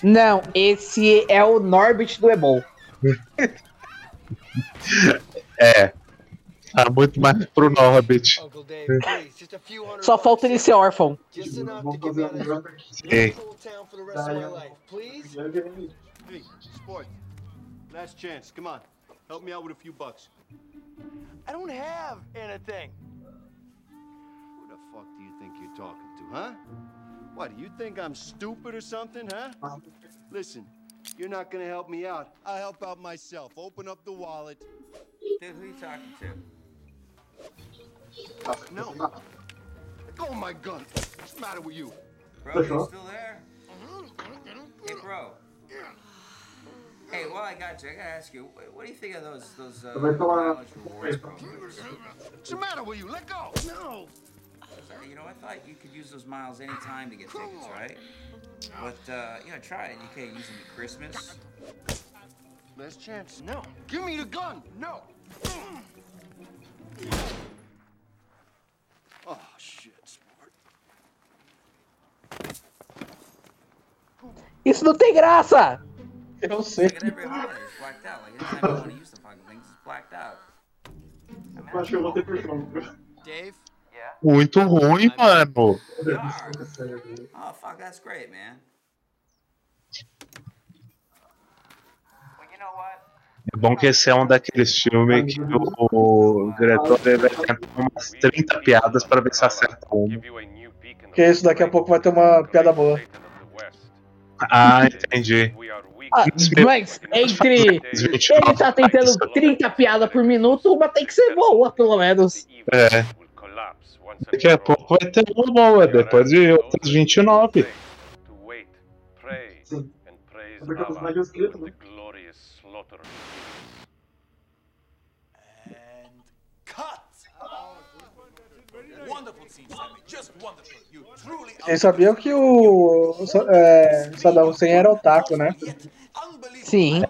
[SPEAKER 3] Não, esse é o Norbit do Ebol. [LAUGHS]
[SPEAKER 2] É. Tá muito mais pro Norbit.
[SPEAKER 3] Só falta ele ser órfão.
[SPEAKER 2] Sim.
[SPEAKER 22] Hey, sport. Last chance. Come on. Help me out with a few bucks.
[SPEAKER 24] I don't have anything.
[SPEAKER 22] Who the fuck do you think you're talking to, huh? What, do you think I'm stupid or something, huh? Um. Listen, you're not gonna help me out. I'll help out myself. Open up the wallet.
[SPEAKER 17] Dude, who are you talking to?
[SPEAKER 22] No. Let go of oh my gun. What's the matter with you?
[SPEAKER 17] Bro, you still there? Mm-hmm. Hey, bro. Hey, well, I got you. I gotta ask you, what, what do you think of those those uh, mileage rewards programs?
[SPEAKER 22] What's the matter with you? Let go. No.
[SPEAKER 17] You know, I thought you could use those miles anytime to get tickets, right? But uh, you know, try it. You can't use them at Christmas.
[SPEAKER 22] Last chance. No. Give me the gun. No. Oh, shit, sport.
[SPEAKER 3] Isso não tem graça!
[SPEAKER 1] Eu sei. Eu acho que eu vou ter pressão.
[SPEAKER 24] Dave?
[SPEAKER 2] Muito ruim, mano.
[SPEAKER 17] Oh, fuck, that's great, man.
[SPEAKER 2] É bom que esse é um daqueles filmes que o, o diretor vai tentar umas 30 piadas pra ver se acerta uma.
[SPEAKER 1] Porque isso daqui a pouco vai ter uma piada boa.
[SPEAKER 2] Ah, entendi.
[SPEAKER 3] Ah, mas entre. Ele tá tentando 30 piadas por minuto, uma tem que ser boa, pelo menos.
[SPEAKER 2] É. Daqui a pouco vai ter uma boa, depois de outras 29.
[SPEAKER 5] Wonderful scene, Sammy. Just wonderful. You truly
[SPEAKER 1] Vocês sabiam que o é, Saddam Hussein era otaku, né?
[SPEAKER 3] Sim.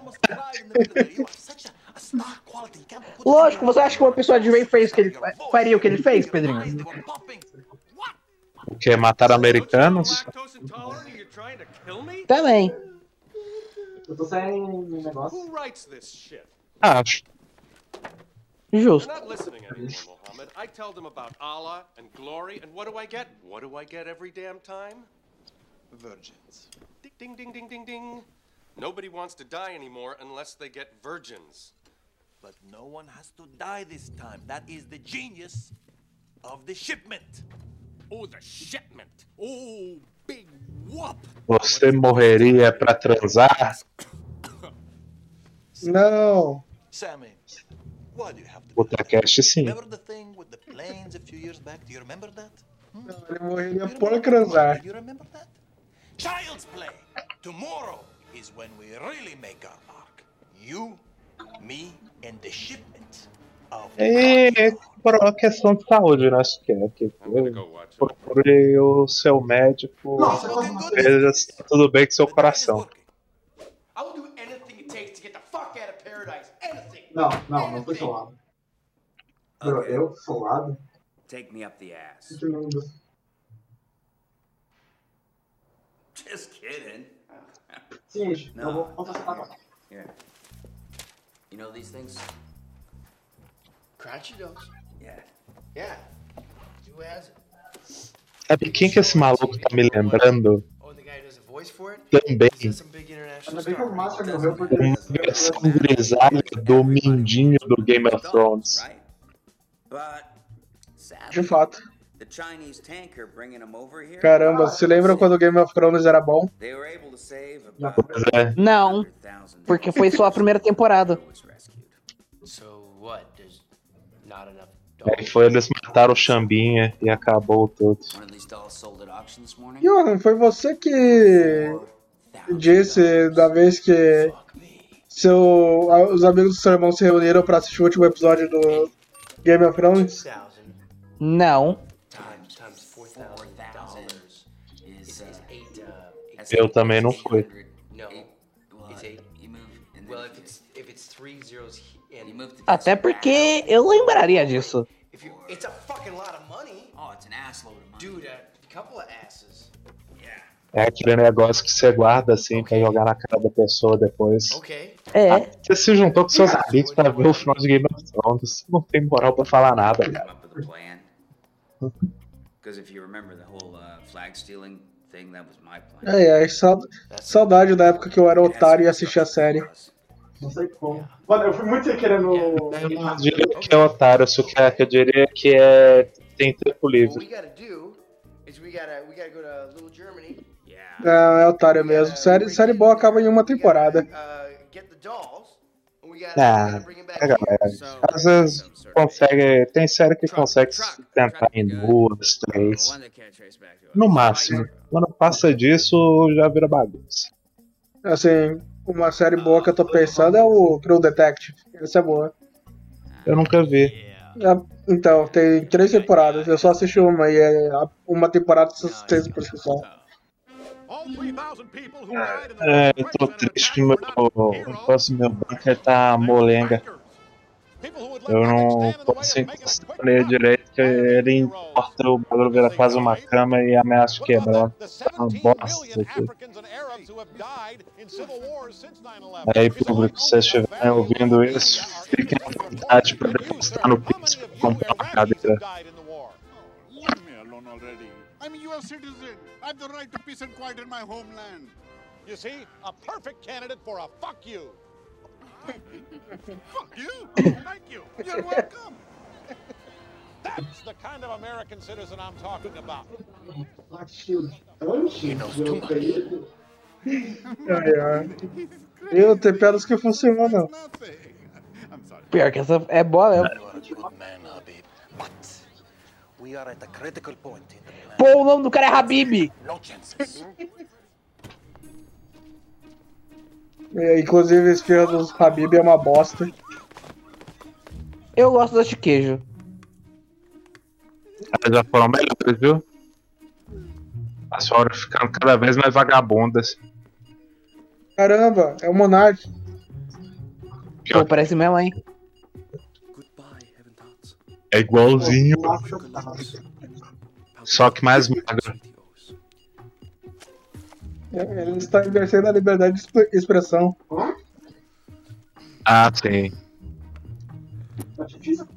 [SPEAKER 3] Lógico, você acha que uma pessoa de bem fez o que ele faria o que ele fez, Pedrinho?
[SPEAKER 2] O que? Matar americanos?
[SPEAKER 3] Também.
[SPEAKER 4] Eu tô sem negócio.
[SPEAKER 25] Who writes this shit?
[SPEAKER 2] Acho.
[SPEAKER 3] Justo.
[SPEAKER 25] They're not listening anymore, Mohammed. I tell them about Allah and glory, and what do I get? What do I get every damn time? Virgins. Ding, ding, ding, ding, ding, ding. Nobody wants to die anymore unless they get virgins.
[SPEAKER 5] But no one has to die this time. That is the genius of the shipment.
[SPEAKER 21] Oh, the shipment. Oh, big whoop.
[SPEAKER 2] Você morreria pra transar? [COUGHS]
[SPEAKER 1] Não.
[SPEAKER 5] Sammy, why do you have to?
[SPEAKER 2] Potacast sim.
[SPEAKER 5] Remember the thing with the planes a few years back? Do you remember that? Hmm?
[SPEAKER 1] Não, ele morreria por transar.
[SPEAKER 5] Do you remember that? Child's play. Tomorrow is when we really make our mark. You, me, and the shipment of
[SPEAKER 2] E por uma questão de saúde, né? Acho que é. Que procure o seu médico. Veja se tá tudo bem com seu coração.
[SPEAKER 4] Não, não, não foi solado. Eu, eu solado?
[SPEAKER 17] Take me up the ass. Just kidding.
[SPEAKER 4] Seguinte, eu
[SPEAKER 17] No.
[SPEAKER 4] vou vou passar pra cá.
[SPEAKER 17] Here. You know these things?
[SPEAKER 24] Crunchy does.
[SPEAKER 17] Yeah.
[SPEAKER 24] Yeah. Who has it?
[SPEAKER 2] Sabe quem que esse maluco tá me lembrando?
[SPEAKER 24] Oh, the guy who does a voice for it?
[SPEAKER 2] Também. Uma versão grisalha do Mindinho do Game of Thrones.
[SPEAKER 1] De fato.
[SPEAKER 17] The Chinese tanker bringing them over here.
[SPEAKER 1] Caramba, se lembra quando o Game of Thrones era bom?
[SPEAKER 2] Pois é.
[SPEAKER 3] Não, porque foi só a primeira temporada. [LAUGHS]
[SPEAKER 2] Aí foi eles mataram o Xambinha e acabou tudo.
[SPEAKER 17] one of these dolls sold at auction this morning.
[SPEAKER 1] Johan, foi você que disse da vez que seu, os amigos do seu irmão se reuniram pra assistir o último episódio do Game of Thrones?
[SPEAKER 3] Não.
[SPEAKER 17] And you move to
[SPEAKER 3] Até porque eu lembraria disso.
[SPEAKER 24] If you, it's a fucking lot of money.
[SPEAKER 17] Oh, it's an assload of money.
[SPEAKER 24] Dude, a couple of asses.
[SPEAKER 2] É aquele negócio que você guarda assim pra jogar na cara da pessoa depois.
[SPEAKER 3] É.
[SPEAKER 2] Ah, você se juntou com seus amigos pra ver o final de Game of Thrones. Você não tem moral pra falar nada, cara.
[SPEAKER 17] Because [LAUGHS] if you remember the whole uh, flag stealing
[SPEAKER 1] É, é, sau- saudade da época que eu era otário e assistia a série.
[SPEAKER 4] Não sei como. Mano, eu fui muito sem querer no.
[SPEAKER 2] Eu não diria que é otário, só que é- que eu diria que é. tem tempo livre.
[SPEAKER 1] Não, é otário mesmo. Série, série boa acaba em uma temporada.
[SPEAKER 24] Uh,
[SPEAKER 2] Ah, é, galera. Às vezes consegue. Tem série que consegue se tentar em duas, três. No máximo. Quando passa disso, já vira bagunça.
[SPEAKER 1] Assim, uma série boa que eu tô pensando é o True Detective. Essa é boa.
[SPEAKER 2] Eu nunca vi.
[SPEAKER 1] É, Então, tem três temporadas. Eu só assisti uma e é uma temporada de por si só.
[SPEAKER 2] É, eu tô triste que meu, o próximo meu bunker tá molenga. Eu não posso encostar nele direito, que ele entorta o bagulho, vira quase uma cama e ameaça quebrar. Tá uma bosta aqui. Aí, público, se vocês estiverem ouvindo isso, fiquem à vontade para depositar no Pix pra comprar uma cadeira.
[SPEAKER 22] Leave me alone already. I'm a U.S. citizen. I have the right to peace and quiet in my homeland. You see, a perfect candidate for a fuck you. Fuck you? Thank you. You're welcome. That's the kind of American citizen I'm talking about.
[SPEAKER 1] Ai, ai. Eu tem piadas que funcionam.
[SPEAKER 3] Pior que essa é boa mesmo.
[SPEAKER 5] We are at a critical point in the plan.
[SPEAKER 3] Pô, o nome do cara é Habib.
[SPEAKER 1] Inclusive, esse filme dos Habib é uma bosta.
[SPEAKER 3] Eu gosto das de queijo.
[SPEAKER 2] Elas já foram melhores, viu? As foram ficando cada vez mais vagabundas.
[SPEAKER 1] Caramba, é o Monark.
[SPEAKER 3] Pô, parece mesmo, hein?
[SPEAKER 2] É igualzinho. Só que mais magro.
[SPEAKER 1] É, Ele está exercendo a liberdade de expre- expressão.
[SPEAKER 2] Ah, sim.
[SPEAKER 4] Tá difícil.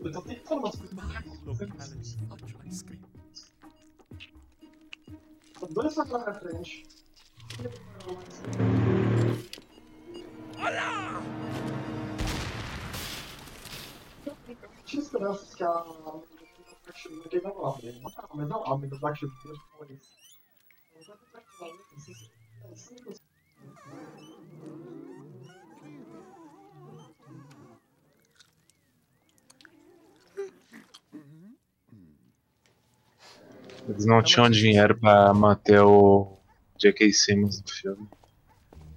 [SPEAKER 4] Eu tô tentando umas coisas. Tô dois pra pra frente. Eu tinha esperanças que a. Ninguém vai lá, né? Mas não, a amiga Black Shield foi isso.
[SPEAKER 2] Eles não tinham dinheiro pra manter o J.K. Simmons no filme.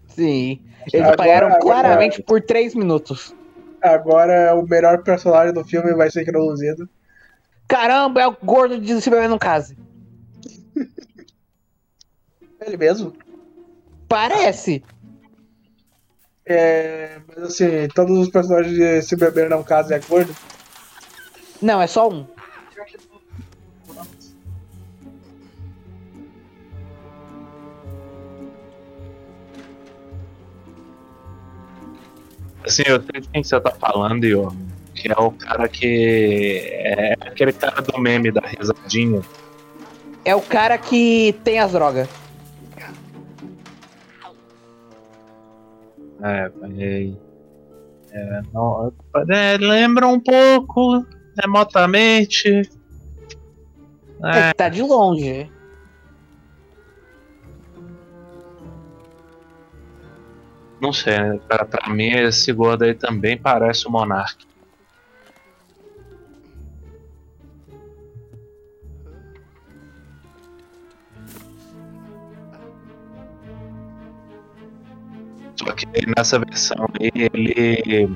[SPEAKER 3] Sim. Eles
[SPEAKER 1] Agora-
[SPEAKER 3] apagaram
[SPEAKER 1] agora-
[SPEAKER 3] claramente por 3 minutos.
[SPEAKER 1] Agora o melhor personagem do filme vai ser introduzido.
[SPEAKER 3] Caramba, é o gordo de Superman no case.
[SPEAKER 1] Ele mesmo?
[SPEAKER 3] Parece.
[SPEAKER 1] É, mas assim, todos os personagens de Se Beber Não Caso é gordo.
[SPEAKER 3] Não, é só um.
[SPEAKER 2] Assim, eu sei de quem você tá falando, Iô. Que é o cara que. É aquele cara do meme da risadinha.
[SPEAKER 3] É o cara que tem as drogas.
[SPEAKER 2] É, é, é, não, é, lembra um pouco, remotamente.
[SPEAKER 3] É, que tá de longe.
[SPEAKER 2] Não sei, né? pra, pra mim esse gordo aí também parece o Monark. Só que nessa versão aí, ele,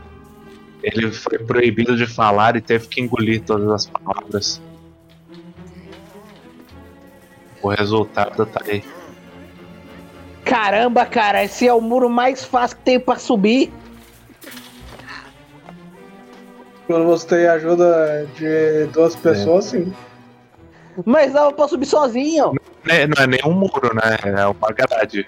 [SPEAKER 2] ele foi proibido de falar e teve que engolir todas as palavras. O resultado tá aí.
[SPEAKER 3] Caramba, cara, esse é o muro mais fácil que tem pra subir.
[SPEAKER 1] Quando você tem ajuda de duas pessoas, sim.
[SPEAKER 3] Mas dava pra subir sozinho.
[SPEAKER 2] Não é, não é nem um muro, né? É uma grade.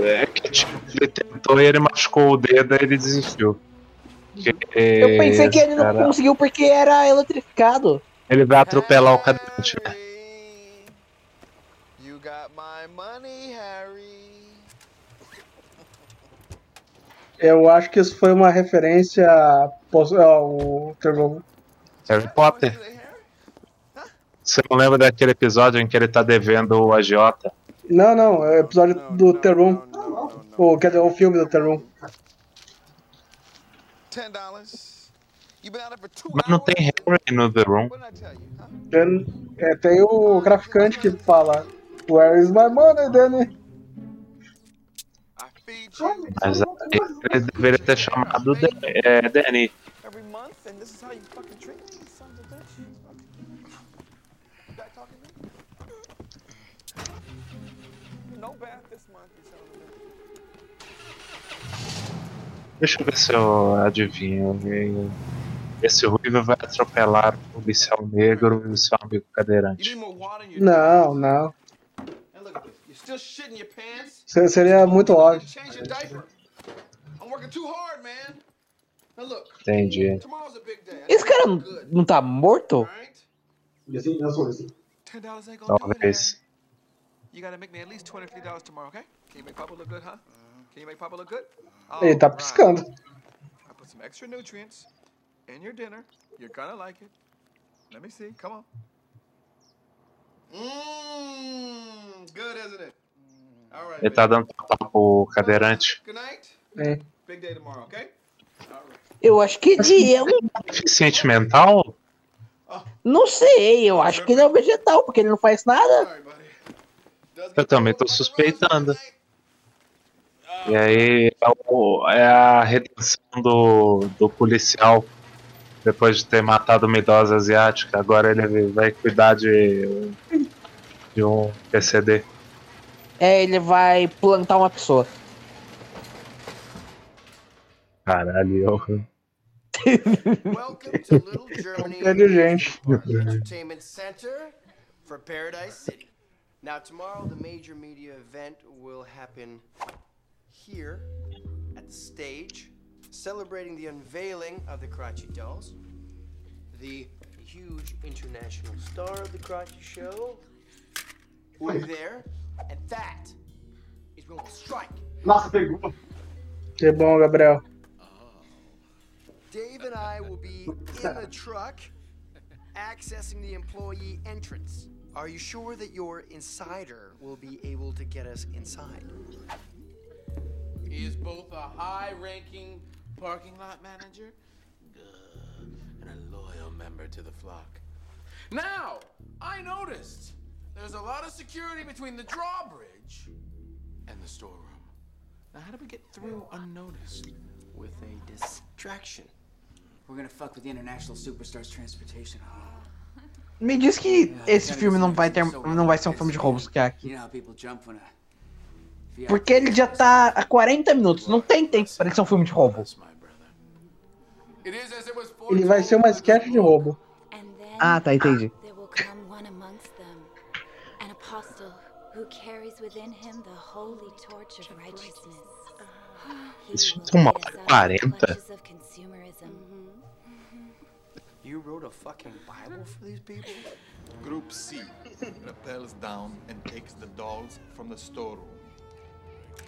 [SPEAKER 2] É que tipo, ele tentou e ele machucou o dedo e ele desistiu. Porque,
[SPEAKER 3] Eu pensei que ele não
[SPEAKER 2] cara,
[SPEAKER 3] conseguiu porque era eletrificado.
[SPEAKER 2] Ele vai atropelar o cadeirante, né?
[SPEAKER 18] You got my money, Harry.
[SPEAKER 1] Eu acho que isso foi uma referência ao.
[SPEAKER 2] Harry Potter. Você não lembra daquele episódio em que ele tá devendo o agiota?
[SPEAKER 1] Não, não, é o episódio do The Room. Ou, quer dizer, o filme do
[SPEAKER 18] two
[SPEAKER 2] Mas não tem Harry no The Room.
[SPEAKER 1] Tem, é, tem o traficante que fala Where is my money, Danny?
[SPEAKER 2] Mas aí ele deveria ter chamado Dan- é, Danny. Deixa eu ver se eu adivinho. Esse ruivo vai atropelar o policial negro e o seu amigo cadeirante.
[SPEAKER 1] Não, não. Seria muito óbvio.
[SPEAKER 2] Entendi.
[SPEAKER 3] Esse cara não, tá morto?
[SPEAKER 2] Talvez.
[SPEAKER 18] You gotta make me at least twenty-three dollars tomorrow, okay? Can you make Papa look good, huh? Can you make Papa look good?
[SPEAKER 1] Ele tá
[SPEAKER 18] Alright.
[SPEAKER 1] piscando.
[SPEAKER 18] I put some extra nutrients in your dinner. You're gonna like it. Let me see. Come on. Mmm, good, isn't it? All right.
[SPEAKER 2] Ele tá dando tapa pro cadeirante.
[SPEAKER 18] Good night.
[SPEAKER 1] É.
[SPEAKER 18] Big day tomorrow, okay?
[SPEAKER 3] Eu acho que é um.
[SPEAKER 2] Deficiente mental?
[SPEAKER 3] Não sei, eu acho que ele é um vegetal, porque ele não faz nada.
[SPEAKER 2] Eu também tô suspeitando. E aí é, o- é a redenção do, do policial depois de ter matado uma idosa asiática. Agora ele vai cuidar de, de um PCD.
[SPEAKER 3] É, ele vai plantar uma pessoa.
[SPEAKER 2] Caralho, eu...
[SPEAKER 6] Welcome to Little Germany
[SPEAKER 1] Inteligente.
[SPEAKER 6] Entertainment Center for Paradise City. Now, tomorrow, the major media event will happen here at the stage, celebrating the unveiling of the Karachi Dolls. The huge international star of the Karachi show will be there, and that is when we'll strike.
[SPEAKER 1] Nossa, pegou. Que bom, Gabriel.
[SPEAKER 6] Dave and I will be in the truck accessing the employee entrance. Are you sure that your insider will be able to get us inside?
[SPEAKER 16] He is both a high-ranking parking lot manager Good. and a loyal member to the flock. Now, I noticed there's a lot of security between the drawbridge and the storeroom. Now, how do we get through unnoticed?
[SPEAKER 6] With a distraction.
[SPEAKER 17] We're gonna fuck with the International Superstars Transportation Hall.
[SPEAKER 3] Me diz que esse filme não vai ter, não vai ser um filme de roubos que é aqui.
[SPEAKER 17] You know how people jump when a
[SPEAKER 3] Porque ele já tá a 40 minutos, não tem tempo pra ele ser um filme de roubo.
[SPEAKER 1] Ele vai ser uma sketch de roubo.
[SPEAKER 3] Ah, tá, entendi.
[SPEAKER 2] Isso é uma hora e quarenta.
[SPEAKER 26] of consumerism.
[SPEAKER 6] You wrote a fucking Bible for these people?
[SPEAKER 12] Group C rappels down and takes the dolls from the storeroom.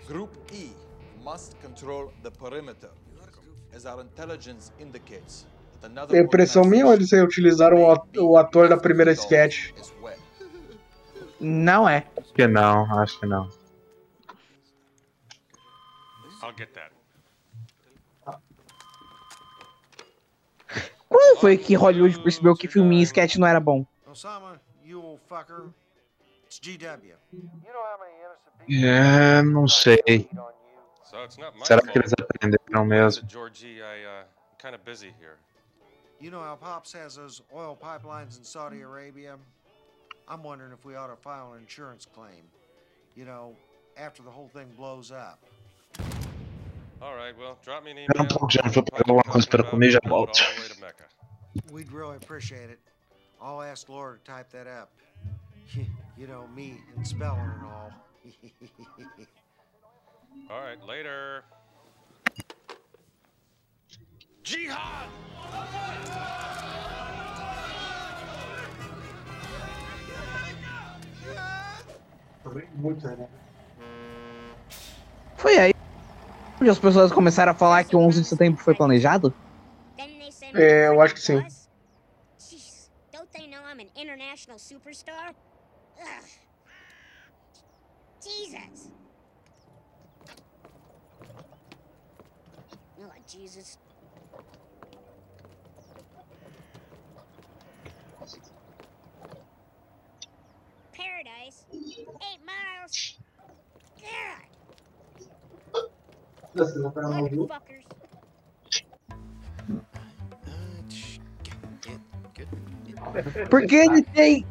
[SPEAKER 12] Group E must control the perimeter, as our intelligence indicates
[SPEAKER 1] É impressão minha ou eles utilizaram o at- o ator da primeira sketch?
[SPEAKER 3] Não é.
[SPEAKER 2] Acho que não, acho que não.
[SPEAKER 25] I'll get that. [LAUGHS]
[SPEAKER 3] Quando foi que Hollywood percebeu que filminho e sketch não era bom?
[SPEAKER 27] Osama, you old fucker. It's GW.
[SPEAKER 2] É, não sei.
[SPEAKER 25] So it's not my
[SPEAKER 2] Será que eles aprenderam mesmo?
[SPEAKER 25] Georgie, I, uh, I'm kind of busy here.
[SPEAKER 27] You know how Pops has those oil pipelines in Saudi Arabia? I'm wondering if we ought to file an insurance claim.
[SPEAKER 28] You know, after the whole thing blows up.
[SPEAKER 25] All right, well, drop me an
[SPEAKER 2] Espera um
[SPEAKER 25] email.
[SPEAKER 2] pouco, Jennifer, vou pegar alguma coisa para comer e já volto.
[SPEAKER 25] All the way to Mecca.
[SPEAKER 28] We'd really appreciate it. I'll ask Laura to type that up. [LAUGHS] You know, me and spelling and all. [LAUGHS]
[SPEAKER 25] All right, later. Jihad!
[SPEAKER 1] Muito, né?
[SPEAKER 3] Foi aí onde as pessoas começaram a falar que o 11 de setembro foi planejado?
[SPEAKER 1] É, eu acho que sim.
[SPEAKER 29] Jeez, don't they know I'm an international superstar? Ugh. Jesus. Oh, Jesus. Paradise. Eight miles. God. Motherfuckers.
[SPEAKER 3] Porque ele tem.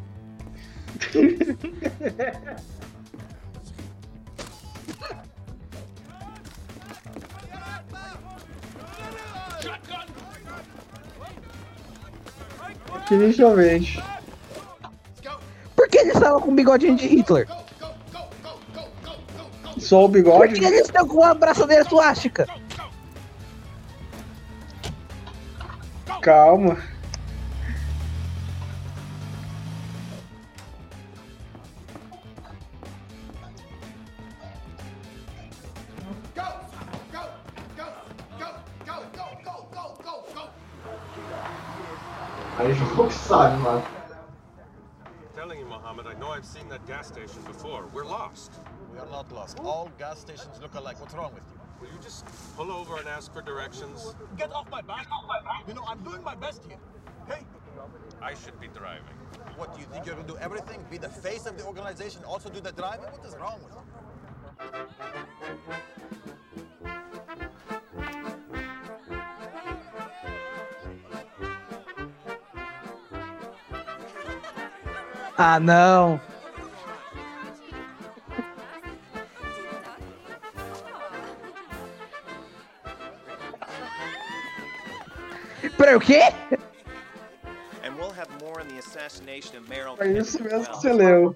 [SPEAKER 1] Inicialmente.
[SPEAKER 3] Por que eles estavam com bigodinho de Hitler?
[SPEAKER 1] Só o
[SPEAKER 3] Por
[SPEAKER 1] bigode?
[SPEAKER 3] que eles estão com a braçadeira suástica?
[SPEAKER 1] Calma. Jogo sabe, mano.
[SPEAKER 25] telling you, Mohammed, I know I've seen that gas station before. We're lost.
[SPEAKER 12] We are not lost. All gas stations look alike. What's wrong with you?
[SPEAKER 25] Will you just pull over and ask for directions?
[SPEAKER 30] Get off my back. You know, I'm doing my best here. Hey,
[SPEAKER 25] I should be driving.
[SPEAKER 12] What, do you think you're gonna do everything? Be the face of the organization, also do the driving? What is wrong with you?
[SPEAKER 3] Ah, não. Peraí, o quê?
[SPEAKER 1] É isso mesmo que você leu.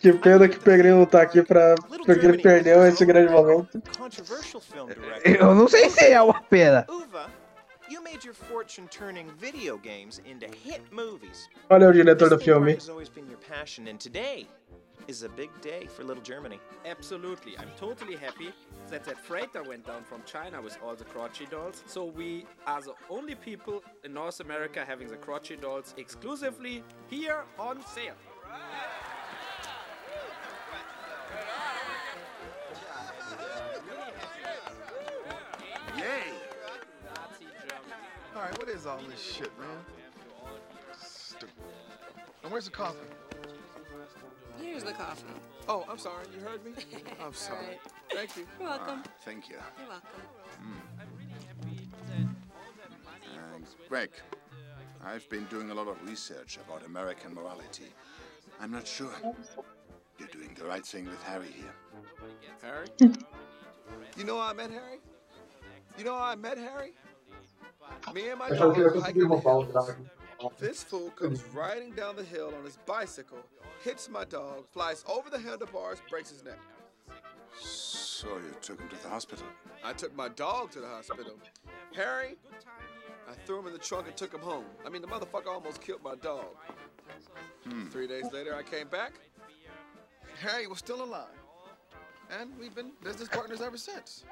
[SPEAKER 1] Que pena que o Peregrino não tá aqui pra. Porque ele perdeu esse grande momento.
[SPEAKER 3] Eu não sei se é uma pena.
[SPEAKER 31] Uva, you made your fortune turning video games into hit movies.
[SPEAKER 1] Olha o diretor do
[SPEAKER 31] This
[SPEAKER 1] filme.
[SPEAKER 31] has always been your passion, and today is a big day for little Germany.
[SPEAKER 32] Absolutely. I'm totally happy that that freighter went down from China with all the crotchy dolls. So we are the only people in North America having the crotchy dolls exclusively here on sale.
[SPEAKER 18] All right, what is all this shit, man? Stupid. And where's the coffee?
[SPEAKER 11] Here's the coffee.
[SPEAKER 18] Oh, I'm sorry. You heard me? [LAUGHS] I'm sorry.
[SPEAKER 11] Alright.
[SPEAKER 18] Thank you.
[SPEAKER 11] You're welcome.
[SPEAKER 18] Thank you.
[SPEAKER 11] You're welcome.
[SPEAKER 13] Uh, Greg, I've been doing a lot of research about American morality. I'm not sure you're doing the right thing with Harry here.
[SPEAKER 18] Harry? you know how I met Harry? You know how I met Harry? Me and my dog
[SPEAKER 1] que ele ia
[SPEAKER 18] were
[SPEAKER 1] conseguir
[SPEAKER 18] hiking the hills. This fool comes riding down the hill on his bicycle, hits my dog, flies over the handlebars, breaks his neck.
[SPEAKER 13] So you took him to the hospital.
[SPEAKER 18] I took my dog to the hospital. Harry, I threw him in the trunk and took him home. I mean, the motherfucker almost killed my dog.
[SPEAKER 13] Hmm.
[SPEAKER 18] Three days later, I came back. Harry was still alive. And we've been business partners ever since.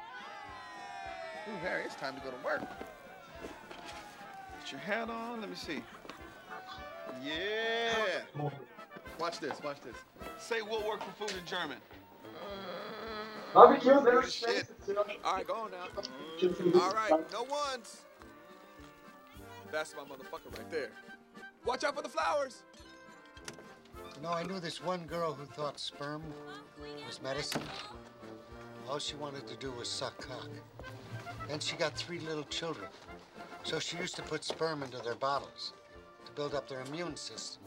[SPEAKER 18] Ooh, Harry, it's time to go to work. Put your hat on. Let me see. Yeah. Watch this. Watch this. Say we'll work for food in German.
[SPEAKER 1] Barbecue, quilos, né?
[SPEAKER 18] Shit. All right, go on now. All right, no ones. That's my motherfucker right there. Watch out for the flowers.
[SPEAKER 27] You know, I knew this one girl who thought sperm was medicine. All she wanted to do was suck cock. Then she got three little children. So she used to put sperm into their bottles to build up their immune system.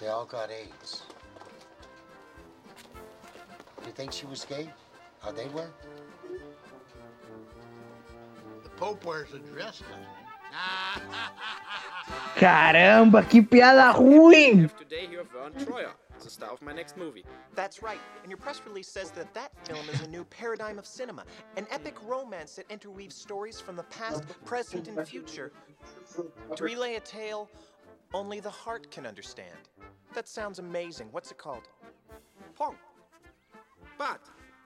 [SPEAKER 27] They all got AIDS.
[SPEAKER 33] you think she was gay? How they were?
[SPEAKER 16] The Pope wears a dress, doesn't
[SPEAKER 3] Caramba, que piada ruim!
[SPEAKER 32] Vern the star of my next movie.
[SPEAKER 31] That's right. And your press release says that that film is a new paradigm of cinema, an epic romance that interweaves stories from the past, present, and future to relay a tale only the heart can understand. That sounds amazing. What's it called?
[SPEAKER 32] Pong. But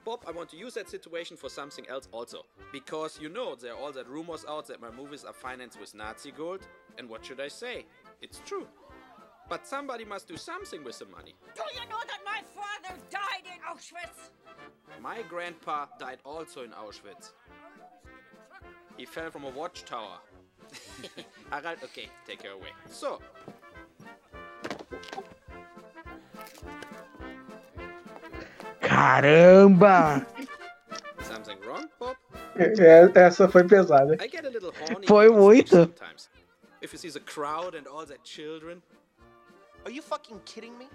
[SPEAKER 32] Bob, I want to use that situation for something else also. Because you know, there are all that rumors out that my movies are financed with Nazi gold. And what should I say? It's true. But somebody must do something with the money.
[SPEAKER 34] Do you know that my father died in Auschwitz?
[SPEAKER 32] My grandpa died also in Auschwitz. He fell from a watchtower. [LAUGHS] [LAUGHS] Harald, okay, take her away. So.
[SPEAKER 3] Caramba!
[SPEAKER 32] Something wrong, Bob?
[SPEAKER 1] É, essa foi pesada.
[SPEAKER 32] I get a little horny
[SPEAKER 3] Foi muito.
[SPEAKER 32] sometimes. If you see the crowd and all the children.
[SPEAKER 31] Are you fucking kidding me?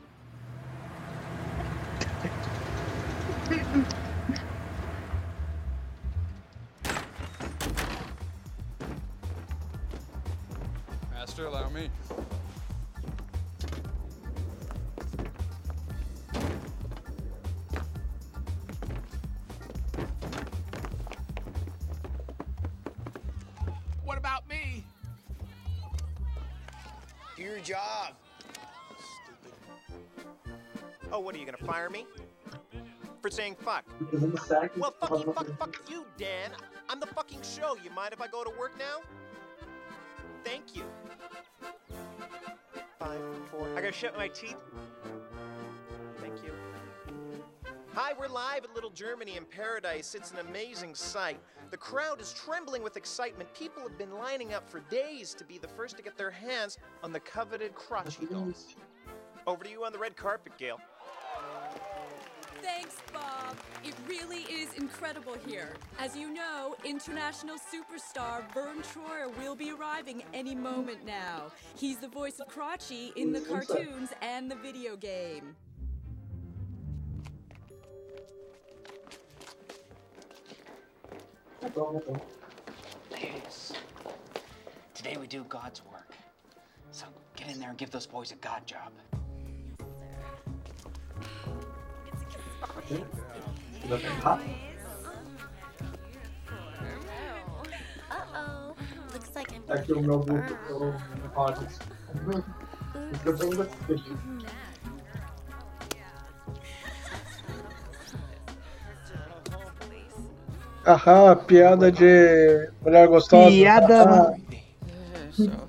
[SPEAKER 35] Master, allow me.
[SPEAKER 16] What about me? Do your job.
[SPEAKER 31] Oh, what are you gonna fire me? For saying fuck? Well, fuck you, fuck, fuck you, Dan. I'm the fucking show. You mind if I go to work now? Thank you. Five, four. I gotta shut my teeth. Thank you. Hi, we're live at Little Germany in Paradise. It's an amazing sight. The crowd is trembling with excitement. People have been lining up for days to be the first to get their hands on the coveted crotchy dolls. Over to you on the red carpet, Gail.
[SPEAKER 8] Thanks, Bob. It really is incredible here. As you know, international superstar Vern Troyer will be arriving any moment now. He's the voice of Crotchy in the cartoons and the video game.
[SPEAKER 17] Ladies, today we do God's work. So get in there and give those boys a God job.
[SPEAKER 4] Aqui o meu book, eu falo isso. Eu tô indo aqui.
[SPEAKER 1] Aham, piada de mulher gostosa.
[SPEAKER 3] Piada.
[SPEAKER 1] Ah,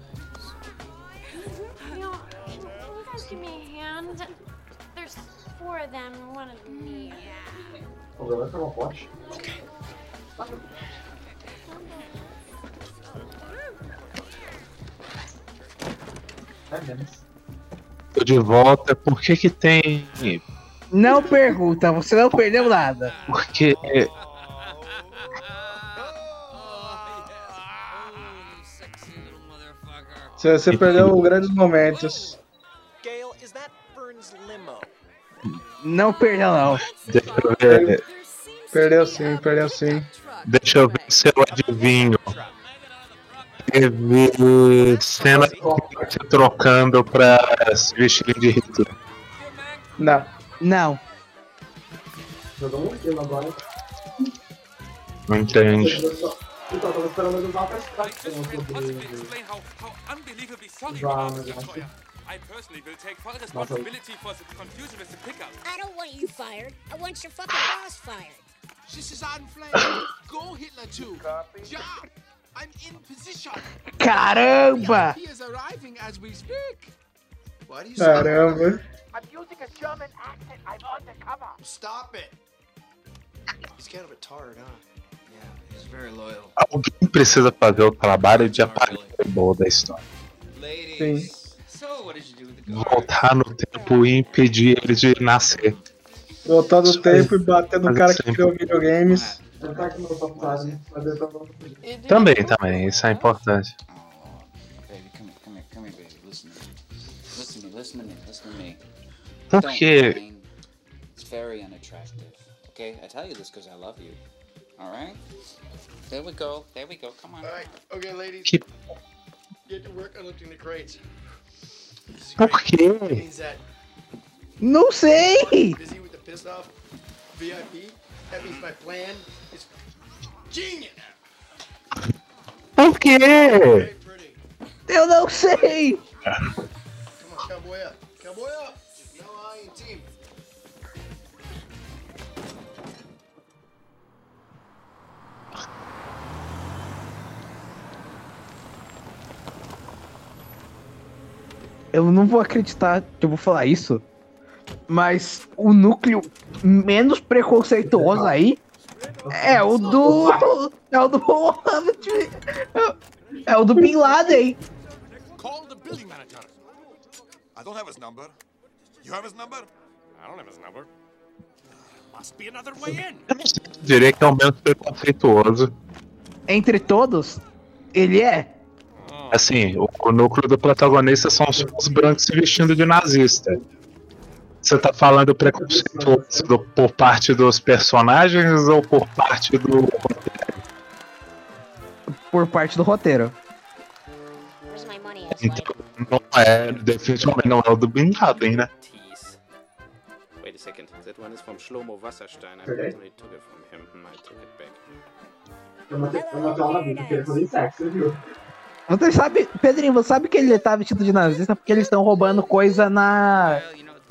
[SPEAKER 4] Agora vai uma pote. É menos.
[SPEAKER 2] Tô de volta. Por que que tem.
[SPEAKER 3] Não pergunta, você não perdeu nada.
[SPEAKER 2] Porque.
[SPEAKER 1] Você, você perdeu grandes momentos.
[SPEAKER 3] Não perdeu, não.
[SPEAKER 2] Deixa eu ver.
[SPEAKER 1] Perdeu sim, perdeu sim.
[SPEAKER 2] Deixa eu ver se eu adivinho. Teve cena se trocando pra se vestir de Hitler.
[SPEAKER 1] Não.
[SPEAKER 3] Não.
[SPEAKER 4] Jogou um quilo agora.
[SPEAKER 2] Não entende.
[SPEAKER 4] Então, tava esperando ele usar pra extração sobre usar
[SPEAKER 35] are,
[SPEAKER 4] o
[SPEAKER 35] Mr.
[SPEAKER 4] negócio.
[SPEAKER 35] Troyer. I personally will take full responsibility for the confusion with the pickup.
[SPEAKER 34] I don't want you fired. I want your fucking boss fired.
[SPEAKER 16] This is on flame. Go Hitler too. Job. I'm in position.
[SPEAKER 3] Caramba!
[SPEAKER 16] He is arriving as we speak. Why do you
[SPEAKER 1] Caramba.
[SPEAKER 16] I'm using a German accent. I'm undercover. Stop it.
[SPEAKER 6] He's kind of a tard, huh? Yeah, he's very loyal.
[SPEAKER 2] Alguém precisa fazer o trabalho de apagar o bom da história.
[SPEAKER 1] Sim.
[SPEAKER 2] Voltar no tempo e impedir ele de nascer.
[SPEAKER 1] Voltar no tempo e bater no cara que criou videogames.
[SPEAKER 2] Também, também, isso é importante.
[SPEAKER 17] Porque. que unattractive. Okay,
[SPEAKER 6] crates.
[SPEAKER 2] Por quê?
[SPEAKER 3] Não sei
[SPEAKER 6] pissed off VIP. That means my plan is genius.
[SPEAKER 2] Quê?
[SPEAKER 3] Eu não sei! Eu não vou acreditar que eu vou falar isso. Mas o núcleo menos preconceituoso aí é o do. [LAUGHS] É o do É o do Bin Laden.
[SPEAKER 5] Call the billing manager. I don't have his number. You have his number?
[SPEAKER 25] I don't have his number. Must be another way in.
[SPEAKER 2] Diria que é o menos preconceituoso.
[SPEAKER 3] Entre todos, ele é.
[SPEAKER 2] Assim, o, o núcleo do protagonista são os brancos se vestindo de nazista. Você tá falando preconceito do, por parte dos personagens ou por parte do roteiro?
[SPEAKER 3] Por parte do roteiro.
[SPEAKER 2] Então, não é, definitivamente não é o do Bin Laden, né?
[SPEAKER 4] Viu?
[SPEAKER 3] Você sabe, Pedrinho, você sabe que ele tá vestido de nazista porque eles estão roubando coisa na.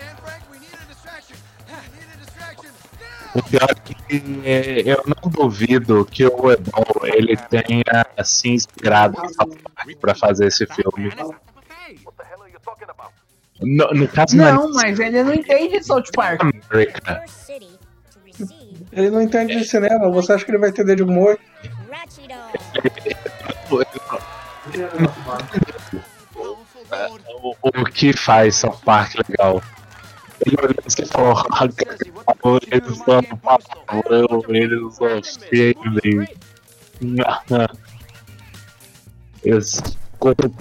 [SPEAKER 3] [SIGHS]
[SPEAKER 2] O pior é que é, eu não duvido que o Ebol ele tenha se inspirado para fazer esse filme. No, no caso
[SPEAKER 3] não, não é... mas ele não entende South Park.
[SPEAKER 2] America.
[SPEAKER 1] Ele não entende de cinema. Você acha que ele vai entender de humor?
[SPEAKER 2] o, o que faz South Park legal? Ignorância forra, valores a valores ofendem.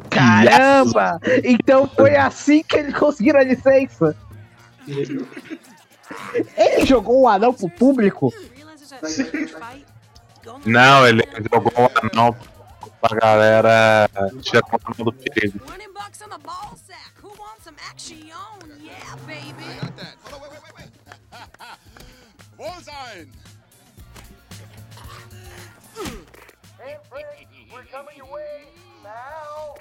[SPEAKER 3] Caramba! Então foi assim que ele conseguiu a licença. Ele jogou o um anão pro público?
[SPEAKER 2] Não, ele jogou o um anão pra galera tirar o anão do perigo.
[SPEAKER 8] baby. I got that. Hold on, wait, wait, wait, wait.
[SPEAKER 13] Wolfsine!
[SPEAKER 6] hey, Fred, we're coming your way now.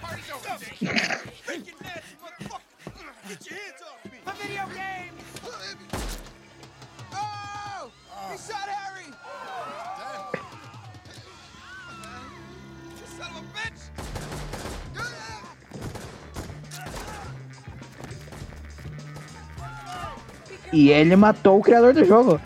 [SPEAKER 16] Party's over. Take your nasty motherfucker. Get your hands off me. My video game.
[SPEAKER 13] Oh! He shot Harry!
[SPEAKER 3] E ele matou o criador do jogo.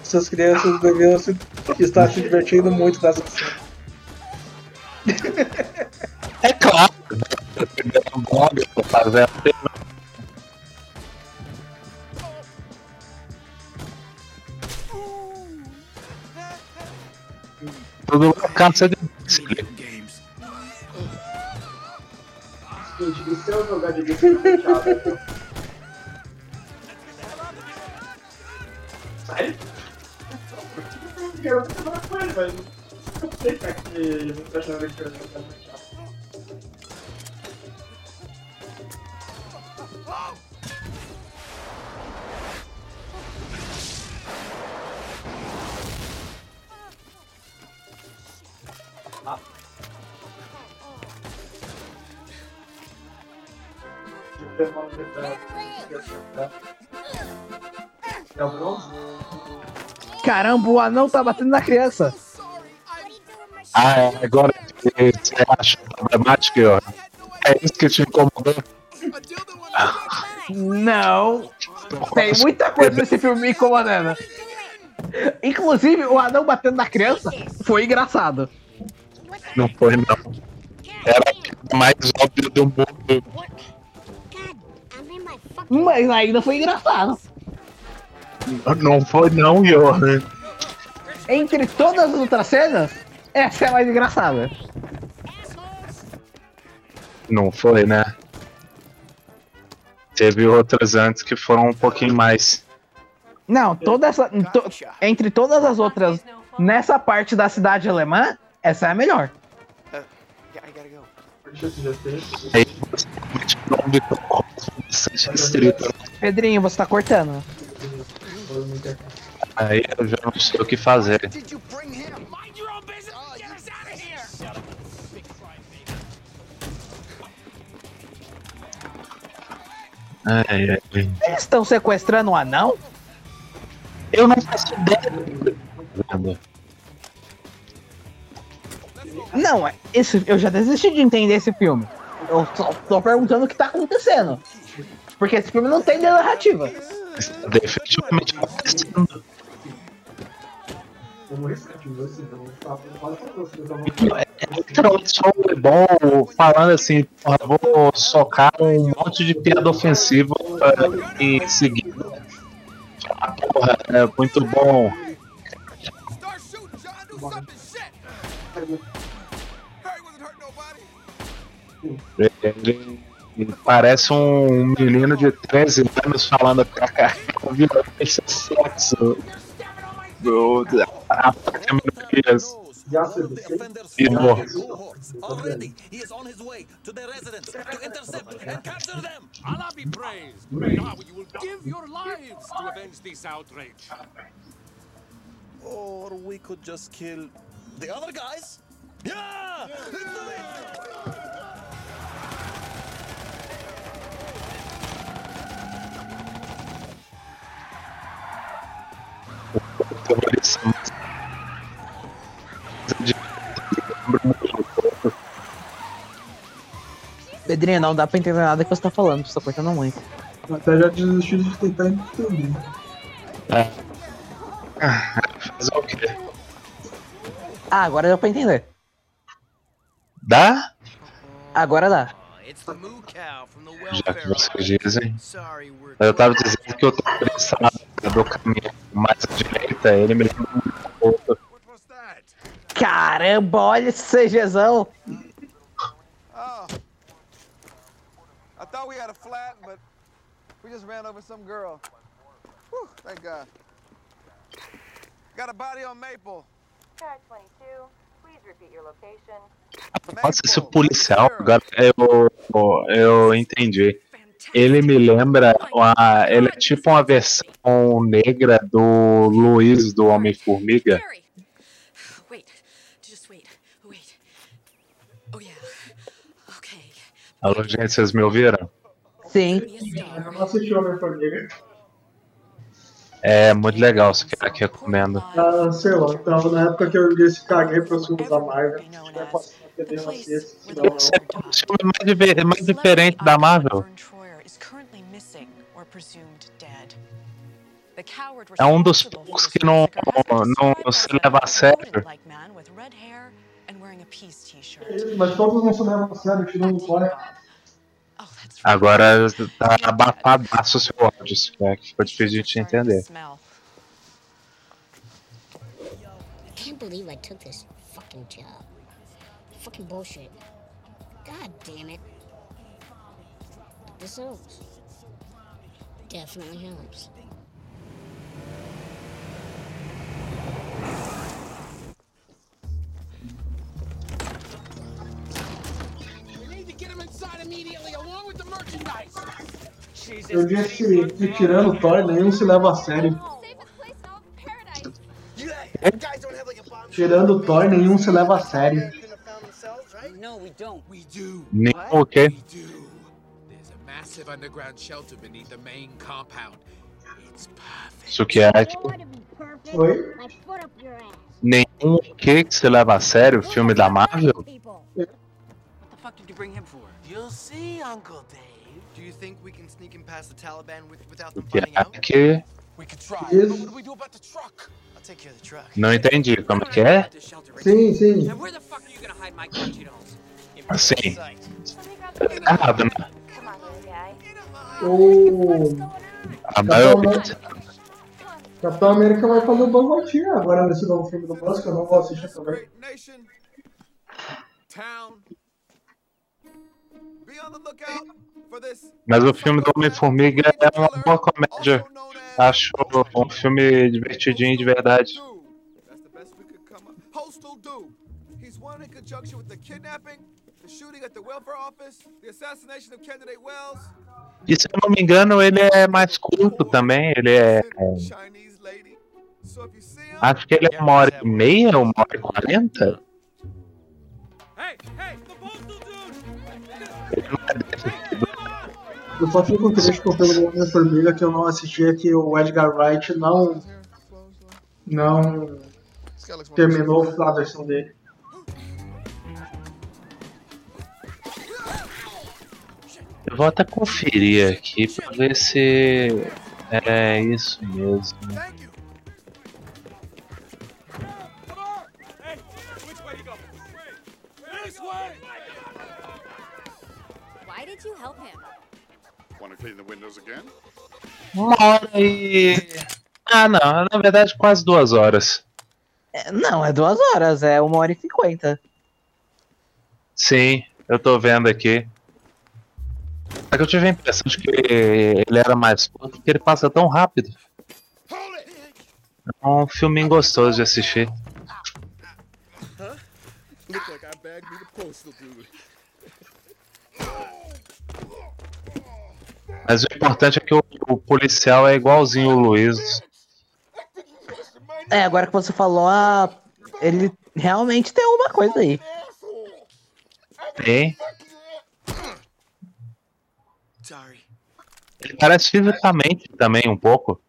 [SPEAKER 1] Essas crianças deviam se, estar se divertindo muito nessa cena.
[SPEAKER 2] É claro. Fazendo caça de Bixley.
[SPEAKER 4] Né? Gente, se eu jogar de Sério? Eu vou falar com ele, mas Eu sei que é que ele não tá achando que eu o
[SPEAKER 3] anão tá batendo na criança.
[SPEAKER 2] Ah, é, agora que você acha problemático, ó. É isso que te incomodou?
[SPEAKER 3] Não. Tem muita coisa nesse filme me incomodando. Inclusive, o anão batendo na criança foi engraçado.
[SPEAKER 2] Não foi, não. Era a mais óbvio do mundo.
[SPEAKER 3] Mas ainda foi engraçado.
[SPEAKER 2] Não foi, não, Johan.
[SPEAKER 3] Entre todas as outras cenas, essa é a mais engraçada.
[SPEAKER 2] Não foi, né? Teve outras antes que foram um pouquinho mais.
[SPEAKER 3] Não, toda essa. to- entre todas as outras, nessa parte da cidade alemã, essa é a melhor.
[SPEAKER 2] Aí você restrito.
[SPEAKER 3] Pedrinho, você tá cortando.
[SPEAKER 2] Aí eu já não sei o que fazer. Ai, ai, ai.
[SPEAKER 3] Eles estão sequestrando o anão?
[SPEAKER 2] Eu não faço ideia.
[SPEAKER 3] Não, é- esse, eu já desisti de entender esse filme. Eu só tô perguntando o que tá acontecendo. Porque esse filme não tem narrativa.
[SPEAKER 2] Está definitivamente acontecendo. É literalmente só o bom falando assim, vou socar um monte de piada ofensiva eh, em seguida. Ah, porra, é muito bom. Ele, parece um menino de 13 anos falando com a cara violência, sexo, do, ataque a minorias. E.
[SPEAKER 16] Already, he is on his way to their residence to intercept and capture them. Allah be praised. Now you will give your lives to avenge this outrage.
[SPEAKER 5] Or we could just kill the other guys. Yeah!
[SPEAKER 3] Pedrinho, não dá pra entender nada que você tá falando, você tá cortando muito.
[SPEAKER 1] Até já desisti de tentar entender.
[SPEAKER 2] É. Ah, Fazer o quê?
[SPEAKER 3] Ah, agora dá pra entender.
[SPEAKER 2] Dá?
[SPEAKER 3] Agora dá.
[SPEAKER 2] Já que vocês dizem. Eu tava dizendo que eu tô interessado do caminho mais à direita, ele me lembra.
[SPEAKER 3] Caramba, olha esse CGzão.
[SPEAKER 18] Oh. I thought we had a flat, but we just ran over some girl. Whew, thank God. Got a body on Maple.
[SPEAKER 36] Car 22, please repeat your location.
[SPEAKER 2] Nossa, esse policial, agora eu, eu entendi. Ele me lembra, uma, ele é tipo uma versão negra do Luiz do Homem-Formiga.
[SPEAKER 8] Wait, just wait, wait. Oh.
[SPEAKER 2] Alô, gente, vocês me ouviram?
[SPEAKER 3] Sim.
[SPEAKER 1] Eu não assisti Homem-Formiga.
[SPEAKER 2] É muito legal, se quer que recomendo.
[SPEAKER 1] Ah, sei lá, tava na época que eu disse caguei pra filmes da Marvel. Senão não.
[SPEAKER 2] Esse é o filme mais, diver- mais diferente da Marvel. É um dos poucos que não, não se leva a sério.
[SPEAKER 1] Mas todos não se levam a sério, tirando o.
[SPEAKER 2] Agora tá abafadaço o seu ódio, se quer, que ficou difícil de te entender.
[SPEAKER 8] Smell.
[SPEAKER 29] I can't believe I took this fucking job. Fucking bullshit. God damn it. This helps.
[SPEAKER 21] With the merchandise.
[SPEAKER 1] Eu disse que tirando o Thor, nenhum se leva a sério. Tirando o Thor, nenhum se leva a sério.
[SPEAKER 2] Nem o quê?
[SPEAKER 21] Massive underground shelter beneath the main compound. It's perfect.
[SPEAKER 2] Isso que é.
[SPEAKER 1] Oi?
[SPEAKER 2] Nenhum que que você leva a sério o filme da Marvel?
[SPEAKER 6] What the fuck did you bring him for? You'll see, Uncle Dave. Do you think we can sneak him past the Taliban with, without them finding out?
[SPEAKER 2] Que
[SPEAKER 6] We could try.
[SPEAKER 1] Yes.
[SPEAKER 6] But what do we do about the truck? I'll take care of the truck.
[SPEAKER 2] não entendi como que é?
[SPEAKER 1] Sim, sim.
[SPEAKER 6] And where the fuck are you gonna hide my crotchy dolls?
[SPEAKER 2] Assim. Errado, né?
[SPEAKER 1] O
[SPEAKER 2] A maioria.
[SPEAKER 1] Capitão América vai fazer o Bangotinho agora nesse novo filme do Buzz, que eu não vou assistir também.
[SPEAKER 18] Town. Be on the lookout for this.
[SPEAKER 2] Mas o filme do Homem-Formiga é uma boa comédia. Acho um filme divertidinho de verdade.
[SPEAKER 18] Shooting at the welfare office, the assassination of candidate Wells.
[SPEAKER 2] E se eu não me engano, ele é mais curto também. Ele é. Acho que ele é uma hora e meia, uma hora e quarenta.
[SPEAKER 1] Eu só fico triste com o pelo Homem-Formiga que eu não assisti é que o Edgar Wright não. não. terminou a versão dele.
[SPEAKER 2] Eu vou até conferir aqui pra ver se é isso mesmo. Uma hora e. Ah, não, na verdade, quase duas horas.
[SPEAKER 3] É, Não, é duas horas, é uma hora e cinquenta.
[SPEAKER 2] Sim, eu tô vendo aqui. Que eu tive a impressão de que ele era mais curto porque ele passa tão rápido. É um filminho gostoso de assistir. Mas o importante é que o, o policial é igualzinho o Luiz.
[SPEAKER 3] É, agora que você falou, ele realmente tem alguma coisa aí.
[SPEAKER 2] Tem. Ele parece fisicamente também um pouco.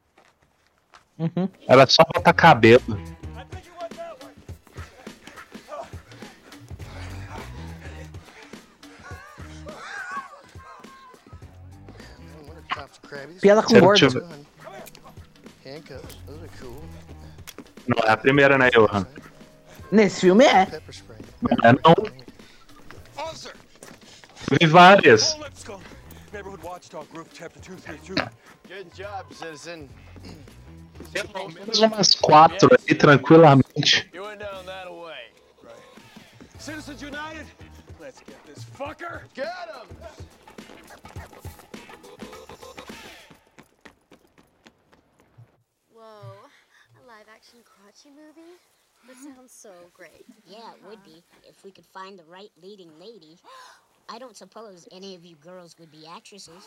[SPEAKER 3] Uhum.
[SPEAKER 2] Ela só botar cabelo.
[SPEAKER 3] Piada com gordo.
[SPEAKER 6] cool.
[SPEAKER 2] Não é a primeira, né, Johan?
[SPEAKER 3] Nesse filme é.
[SPEAKER 2] Não é não. Vi várias.
[SPEAKER 16] Neighborhood Watchdog Group, Chapter 232.
[SPEAKER 6] Good job, citizen.
[SPEAKER 2] Pelo menos umas quatro aí, tranquilamente.
[SPEAKER 6] You went down that way.
[SPEAKER 16] Citizens United, let's get this fucker.
[SPEAKER 6] Get him!
[SPEAKER 34] Whoa, a live action crotchy movie? That sounds so great.
[SPEAKER 29] Yeah, it would be if we could find the right leading lady. I don't suppose any of you girls would be actresses. [GASPS]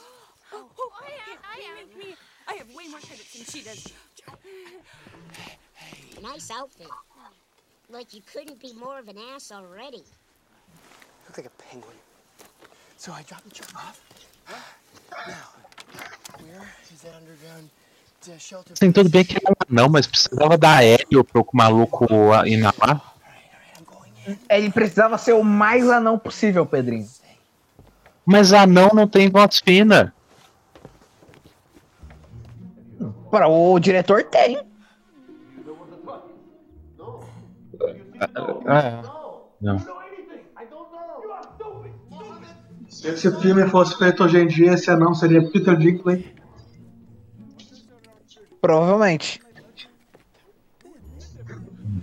[SPEAKER 8] Oh, oh, I am, I am. Me, I have way more credits than she does.
[SPEAKER 29] Nice outfit. Like you couldn't be more of an ass already.
[SPEAKER 6] Look like a penguin. So I dropped the truck off. [GASPS] Now, where is that underground uh, shelter?
[SPEAKER 2] Sim, tudo bem que um anão, mas precisava dar hélio pro maluco inalar.
[SPEAKER 3] Ele precisava ser o mais anão possível, Pedrinho.
[SPEAKER 2] Mas anão não tem voz fina.
[SPEAKER 3] Para o diretor tem.
[SPEAKER 2] É. Não.
[SPEAKER 1] Se esse filme fosse feito hoje em dia, esse anão seria Peter Dinklage.
[SPEAKER 3] Provavelmente.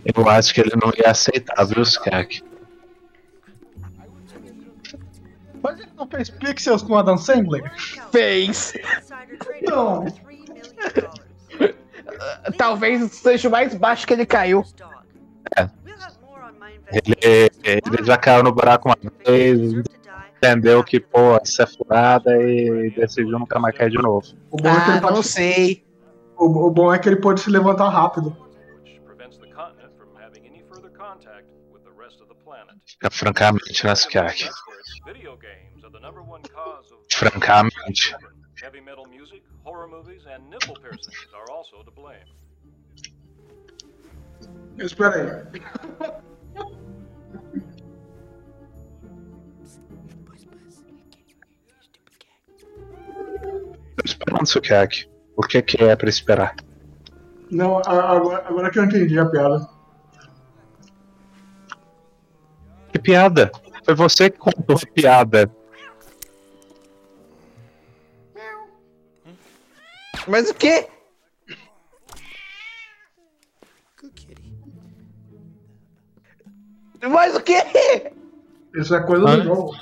[SPEAKER 2] Eu acho que ele não ia aceitar, viu, Skak?
[SPEAKER 1] Fez Pixels com Adam Sandler?
[SPEAKER 3] Fez.
[SPEAKER 1] Não. [LAUGHS]
[SPEAKER 3] Talvez seja o mais baixo que ele caiu.
[SPEAKER 2] Ele, ele já caiu no buraco uma vez, entendeu que, pô, isso é furada e decidiu nunca mais cair de novo.
[SPEAKER 1] O bom, é que ele
[SPEAKER 3] Ah,
[SPEAKER 1] pode-
[SPEAKER 3] não sei.
[SPEAKER 1] o, o bom é que ele pode se levantar rápido.
[SPEAKER 2] Francamente, Skak? [LAUGHS] Francamente.
[SPEAKER 16] Heavy metal music, horror movies, and nipple piercings are also to blame.
[SPEAKER 1] Espera aí.
[SPEAKER 2] Tô esperando. O que, que é pra esperar?
[SPEAKER 1] Não, agora, agora que eu entendi a piada.
[SPEAKER 2] Que piada? Foi você que contou a piada.
[SPEAKER 3] Mas o quê? Mas o quê?
[SPEAKER 1] Isso é coisa do jogo.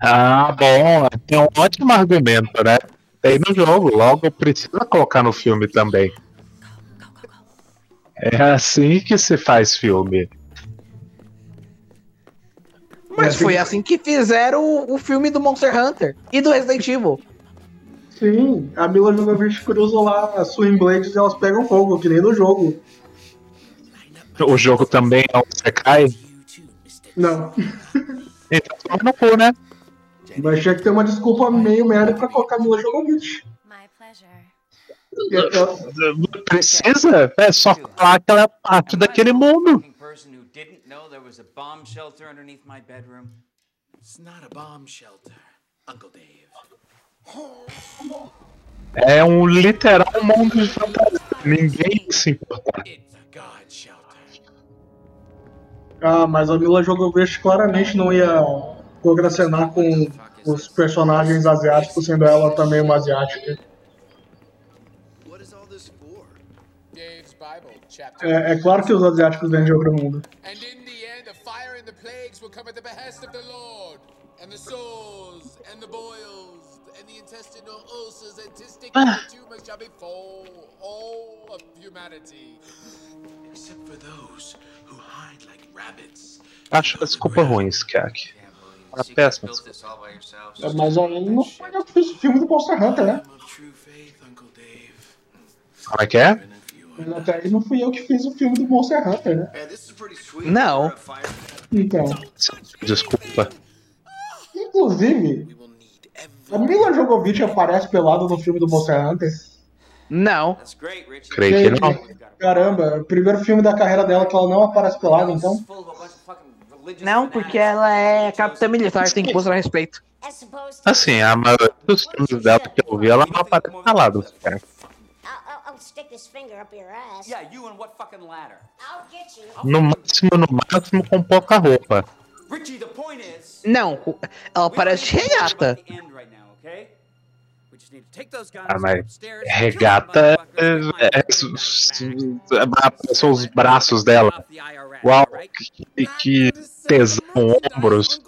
[SPEAKER 2] Ah, bom. Tem um ótimo argumento, né? Tem no jogo, logo precisa colocar no filme também. É assim que se faz filme.
[SPEAKER 3] Mas foi assim que fizeram o, o filme do Monster Hunter e do Resident Evil.
[SPEAKER 1] Sim, a Mila Jovovich cruza lá as Swing Blades e elas pegam fogo, que nem no jogo.
[SPEAKER 2] O jogo também é um Sekai?
[SPEAKER 1] Não. [LAUGHS]
[SPEAKER 2] Então toma no cu, né?
[SPEAKER 1] Mas tinha que ter uma desculpa meio merda pra colocar a Mila Jovovich. Eu- eu-
[SPEAKER 2] Precisa? É só falar que ela é parte daquele mundo.
[SPEAKER 16] It's not a bomb shelter, Uncle Dave.
[SPEAKER 2] É um literal mundo de fantasia. Ninguém se importa.
[SPEAKER 1] Ah, mas a Mila Jovovich claramente não ia contracenar com os personagens asiáticos, sendo ela também uma asiática.
[SPEAKER 16] Dave's Bible, chapter.
[SPEAKER 1] É, é claro que os asiáticos vêm de outro mundo.
[SPEAKER 16] And in the end, the fire and the plagues will come at the behest of the Lord, and testicular tumors shall befall all of humanity, except for those who hide like rabbits.
[SPEAKER 2] Acho a desculpa ruim, Skak. Uma péssima desculpa.
[SPEAKER 1] É, Mas aí não foi eu que fiz o filme do Monster Hunter, né?
[SPEAKER 2] Como é que é?
[SPEAKER 1] Até aí não fui eu que fiz o filme do Monster Hunter, né?
[SPEAKER 3] Não.
[SPEAKER 1] Então,
[SPEAKER 2] Desculpa.
[SPEAKER 1] inclusive, a Mila Jovovich aparece pelada no filme do Monster Hunter.
[SPEAKER 3] Não.
[SPEAKER 2] Creio que não.
[SPEAKER 1] Caramba, o primeiro filme da carreira dela que ela não aparece pelada, então.
[SPEAKER 3] Não, porque ela é capitã militar, tem que mostrar respeito.
[SPEAKER 2] Assim, a maioria dos filmes dela que eu vi, ela não aparece?
[SPEAKER 29] I'll get you.
[SPEAKER 2] No máximo, no máximo, com pouca roupa.
[SPEAKER 3] Não, ela parece regata.
[SPEAKER 17] end right now, okay? We just need to take those guns
[SPEAKER 2] Ah, mas regata é, é, é- são os braços dela. Uau, que, que tesão, ombros.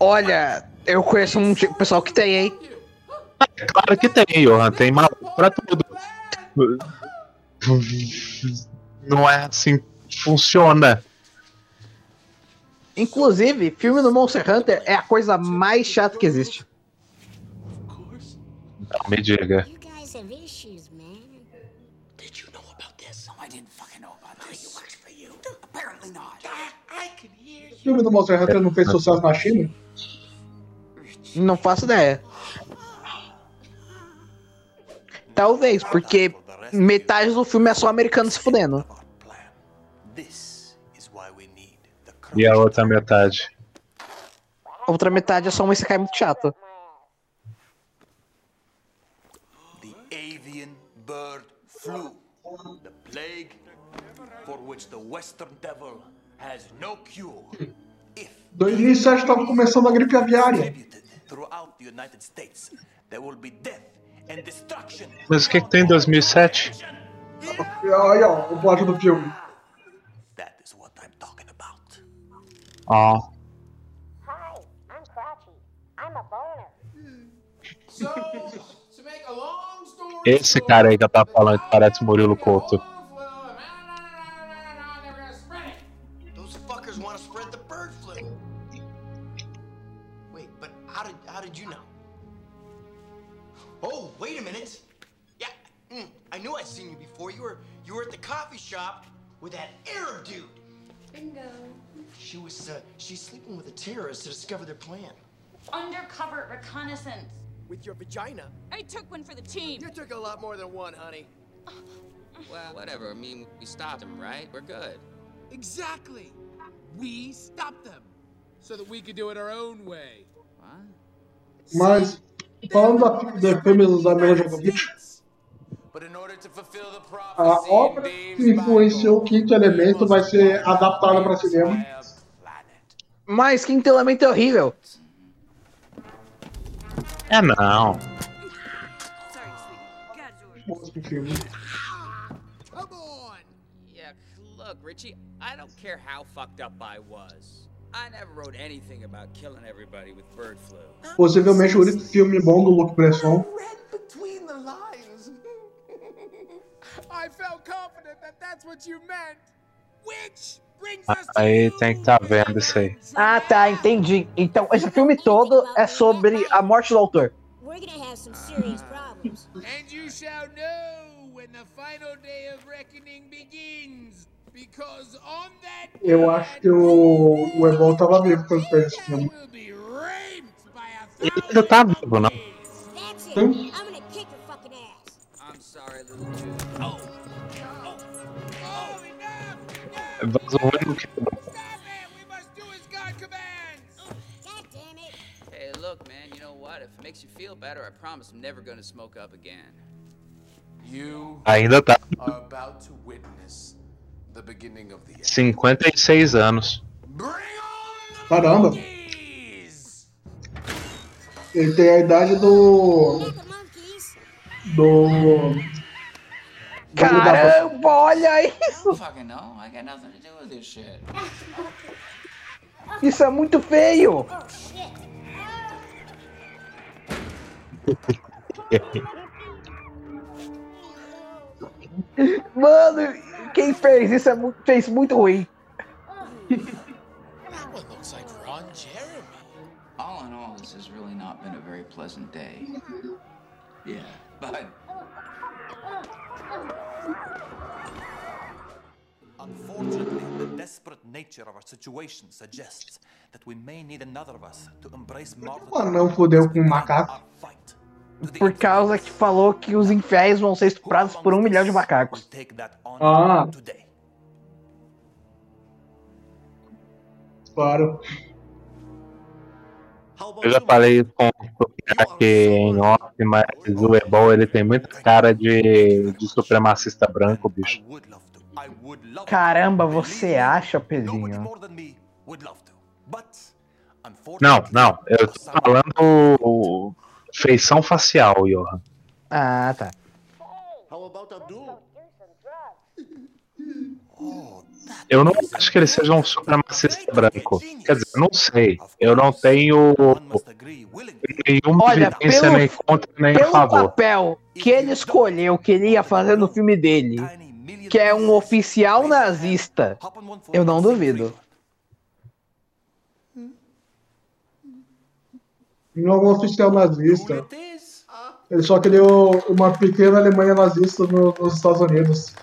[SPEAKER 3] Olha, eu conheço um tipo- pessoal que tem, hein?
[SPEAKER 2] Claro que tem, Johan, tem maluco pra tudo. Não é assim que funciona.
[SPEAKER 3] Inclusive, filme do Monster Hunter é a coisa mais chata que existe.
[SPEAKER 2] Não me diga.
[SPEAKER 1] O filme do Monster Hunter não fez sucesso na China?
[SPEAKER 3] Não faço ideia. Talvez, porque metade do filme é só americano se fudendo.
[SPEAKER 2] E a outra metade?
[SPEAKER 3] A outra metade é só um Isekai muito chato.
[SPEAKER 5] Flu, the plague for which the Western devil has no cure. [LAUGHS]
[SPEAKER 1] 2007 estava começando a gripe aviária.
[SPEAKER 5] Throughout the United States, there will be death and destruction.
[SPEAKER 2] Mas o que, que tem em 2007?
[SPEAKER 1] Olha, ó, o plot do filme.
[SPEAKER 2] Ó,
[SPEAKER 29] Hi, I'm Crotchy. I'm a boner.
[SPEAKER 16] So, to make a long story
[SPEAKER 2] esse cara aí que eu tava falando que parece Murilo Couto.
[SPEAKER 6] I knew I'd seen you before. You were you were at the coffee shop with that Arab dude.
[SPEAKER 34] Bingo.
[SPEAKER 6] She was uh, she's sleeping with a terrorist to discover their plan.
[SPEAKER 34] Undercover reconnaissance.
[SPEAKER 31] With your vagina?
[SPEAKER 8] I took one for the team.
[SPEAKER 31] You took a lot more than one, honey. [SIGHS]
[SPEAKER 17] Well, whatever. I mean, we stopped him, right? We're good.
[SPEAKER 16] Exactly. We stopped them so that we could do it our own way.
[SPEAKER 1] Mas, falando da, do filme da Jovovich, a obra que influenciou o Quinto Elemento vai ser adaptada para cinema.
[SPEAKER 3] Mas Quinto Elemento é horrível.
[SPEAKER 2] É não.
[SPEAKER 1] Outro filme.
[SPEAKER 17] Yeah, look, Richie, I don't care how fucked up I was. I never wrote anything about killing everybody with bird flu.
[SPEAKER 1] Possivelmente o único filme bom do Luc Besson.
[SPEAKER 16] Between the lines. [LAUGHS] I felt confident that that's what you meant. Which brings us
[SPEAKER 2] Aí tem que estar tá vendo isso aí.
[SPEAKER 3] Ah, tá, entendi. Então, esse filme todo é sobre a morte do autor.
[SPEAKER 29] We're gonna have some serious problems.
[SPEAKER 16] And you shall know when the final day of reckoning begins. Because on that
[SPEAKER 1] Eu acho que o, o Ebon tava vivo quando fez esse filme.
[SPEAKER 2] Ele ainda tá vivo, não?
[SPEAKER 1] Sim.
[SPEAKER 2] Vazou no que
[SPEAKER 17] Hey, look, man, you know what? If it makes you feel better, I promise I'm never gonna smoke up again.
[SPEAKER 5] You
[SPEAKER 2] Ainda tá.
[SPEAKER 5] are about to witness the beginning of the end.
[SPEAKER 2] 56 anos.
[SPEAKER 1] Caramba! Ele tem a idade do. Do.
[SPEAKER 3] Caramba, olha
[SPEAKER 17] I
[SPEAKER 3] isso!
[SPEAKER 17] don't fucking know. I got nothing to do with this shit.
[SPEAKER 3] Isso é muito feio! Mano, quem fez isso é mu- fez muito ruim.
[SPEAKER 16] That one looks like Ron Jeremy.
[SPEAKER 37] All in all, this has really not been a very pleasant day. Yeah, but
[SPEAKER 5] Unfortunately, the desperate nature of our situation suggests that we may need another of us to embrace
[SPEAKER 1] O anão fodeu com um macaco.
[SPEAKER 3] Por causa que falou que os infiéis vão ser estuprados por um milhão de macacos.
[SPEAKER 1] Ah. Claro.
[SPEAKER 2] Eu já falei isso com o aqui em off, mas o Ebol ele tem muita cara de, de supremacista branco, bicho.
[SPEAKER 3] Caramba, você acha, Pedrinho?
[SPEAKER 2] Não, não, eu tô falando feição facial, Johan.
[SPEAKER 3] Ah, tá.
[SPEAKER 38] How about Abdul? [LAUGHS]
[SPEAKER 2] Eu não acho que ele seja um supremacista branco. Quer dizer, eu não sei. Eu não tenho nenhuma
[SPEAKER 3] Olha,
[SPEAKER 2] evidência
[SPEAKER 3] pelo-
[SPEAKER 2] nem contra nem a
[SPEAKER 3] Pelo
[SPEAKER 2] favor.
[SPEAKER 3] papel que ele escolheu que ele ia fazer no filme dele, que é um oficial nazista, eu não duvido.
[SPEAKER 1] Não é um oficial nazista. Ele só criou uma pequena Alemanha nazista no- nos Estados Unidos.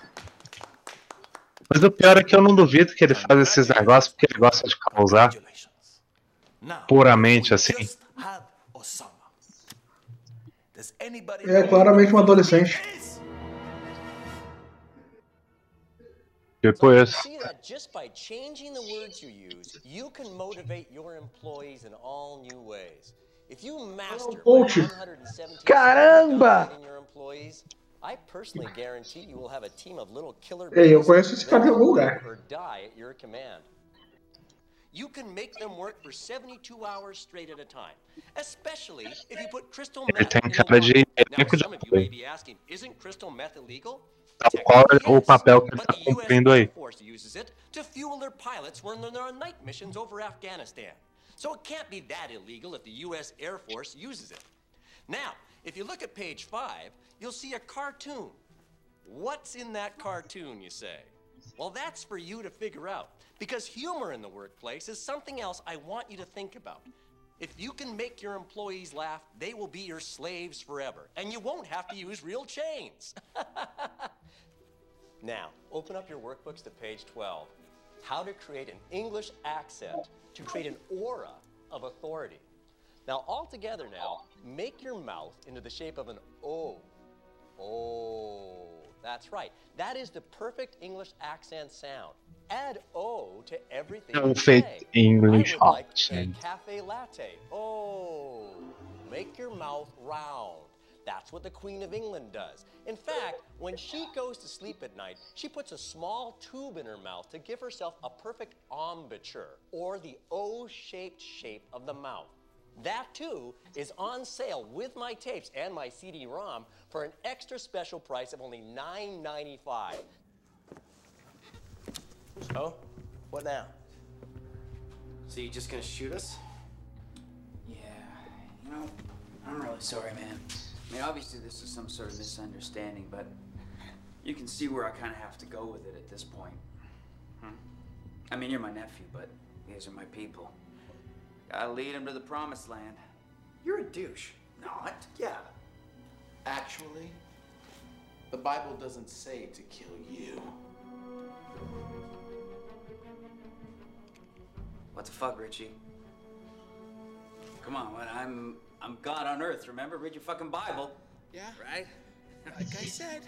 [SPEAKER 2] Mas o pior é que eu não duvido que ele faz esses negócios porque ele gosta de causar. Puramente assim.
[SPEAKER 1] É claramente um adolescente.
[SPEAKER 39] Master
[SPEAKER 1] Coach.
[SPEAKER 39] 117
[SPEAKER 3] Caramba!
[SPEAKER 39] in your employees, I personally guarantee you will have a team of little killer
[SPEAKER 1] Ei, eu
[SPEAKER 39] bees
[SPEAKER 1] conheço esse cara de algum lugar.
[SPEAKER 39] live or die at your command. You can make them work for 72 hours straight at a time, especially if you put crystal
[SPEAKER 2] Ele
[SPEAKER 39] meth
[SPEAKER 2] tem cara de
[SPEAKER 39] water.
[SPEAKER 2] elenco
[SPEAKER 39] Now, some of you may be asking, isn't crystal meth illegal?
[SPEAKER 2] Qual é o papel que ele está cumprindo aí.
[SPEAKER 39] Force uses it to fuel their pilots when they're on night missions over Afghanistan. So it can't be that illegal if the U.S. Air Force uses it. Now, if you look at page five, you'll see a cartoon. What's in that cartoon, you say? Well, that's for you to figure out. Because humor in the workplace is something else I want you to think about. If you can make your employees laugh, they will be your slaves forever. And you won't have to use real chains. [LAUGHS] Now, open up your workbooks to page 12. How to create an English accent to create an aura of authority. Now, all together now, make your mouth into the shape of an O. Oh. That's right. That is the perfect English accent sound. Add O to everything you
[SPEAKER 2] Perfect. English
[SPEAKER 39] like
[SPEAKER 2] accent.
[SPEAKER 39] a cafe latte. Oh, make your mouth round. That's what the Queen of England does. In fact, when she goes to sleep at night, she puts a small tube in her mouth to give herself a perfect embouchure, or the O shaped shape of the mouth. That too is on sale with my tapes and my CD ROM for an extra special price of only $9.95. Oh, what now?
[SPEAKER 17] So you just gonna shoot us? Yeah. You know, I'm really sorry, man. I mean, obviously this is some sort of misunderstanding, but you can see where I kind of have to go with it at this point. Hmm? I mean, you're my nephew, but these are my people. Gotta lead them to the promised land.
[SPEAKER 31] You're a douche.
[SPEAKER 17] Not?
[SPEAKER 31] Yeah. Actually, the Bible doesn't say to kill you.
[SPEAKER 17] What the fuck, Richie? Come on. I'm I'm God on earth. Remember, read your fucking Bible.
[SPEAKER 16] Yeah? Right? Like I said,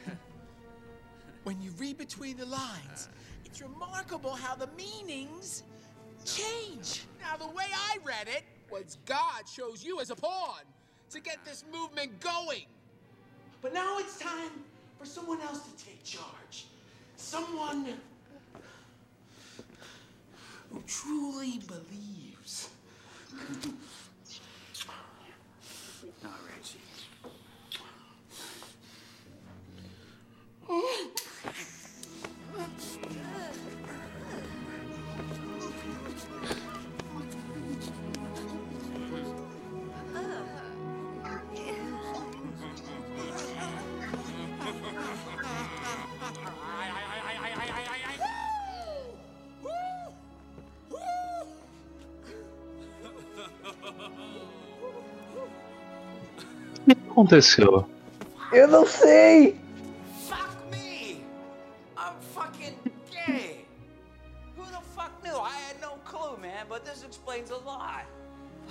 [SPEAKER 16] when you read between the lines, it's remarkable how the meanings change. Now, the way I read it was God chose you as a pawn to get this movement going. But now it's time for someone else to take charge. Someone who truly believes.
[SPEAKER 17] No, Richie.
[SPEAKER 2] Aconteceu?
[SPEAKER 3] Eu não sei!
[SPEAKER 17] I'm fucking gay. Who the fuck knew? I had no clue, man, but this explains a lot.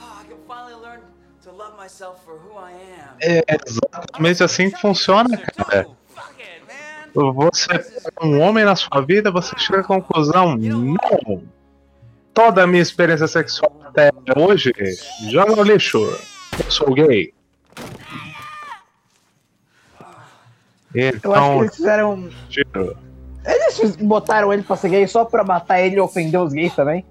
[SPEAKER 17] Oh, I can finally learn to love myself for who I am.
[SPEAKER 2] É exatamente assim que funciona, cara. Você é um homem na sua vida, você chega à conclusão, não. Toda a minha experiência sexual até hoje, joga no lixo. Eu sou gay.
[SPEAKER 3] Eu acho que
[SPEAKER 2] Então,
[SPEAKER 3] eles fizeram.
[SPEAKER 2] tiro.
[SPEAKER 3] Eles botaram ele pra ser gay só pra matar ele e ofender os gays também?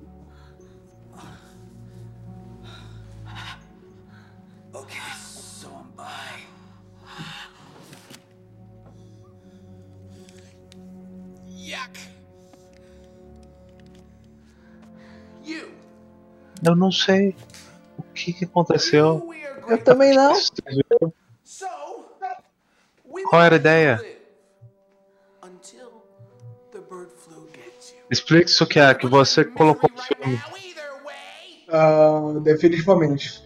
[SPEAKER 2] Eu não sei o que, que aconteceu.
[SPEAKER 3] Eu também não.
[SPEAKER 2] Qual era a ideia? Explique isso que é, que você colocou o filme.
[SPEAKER 1] Ah, definitivamente.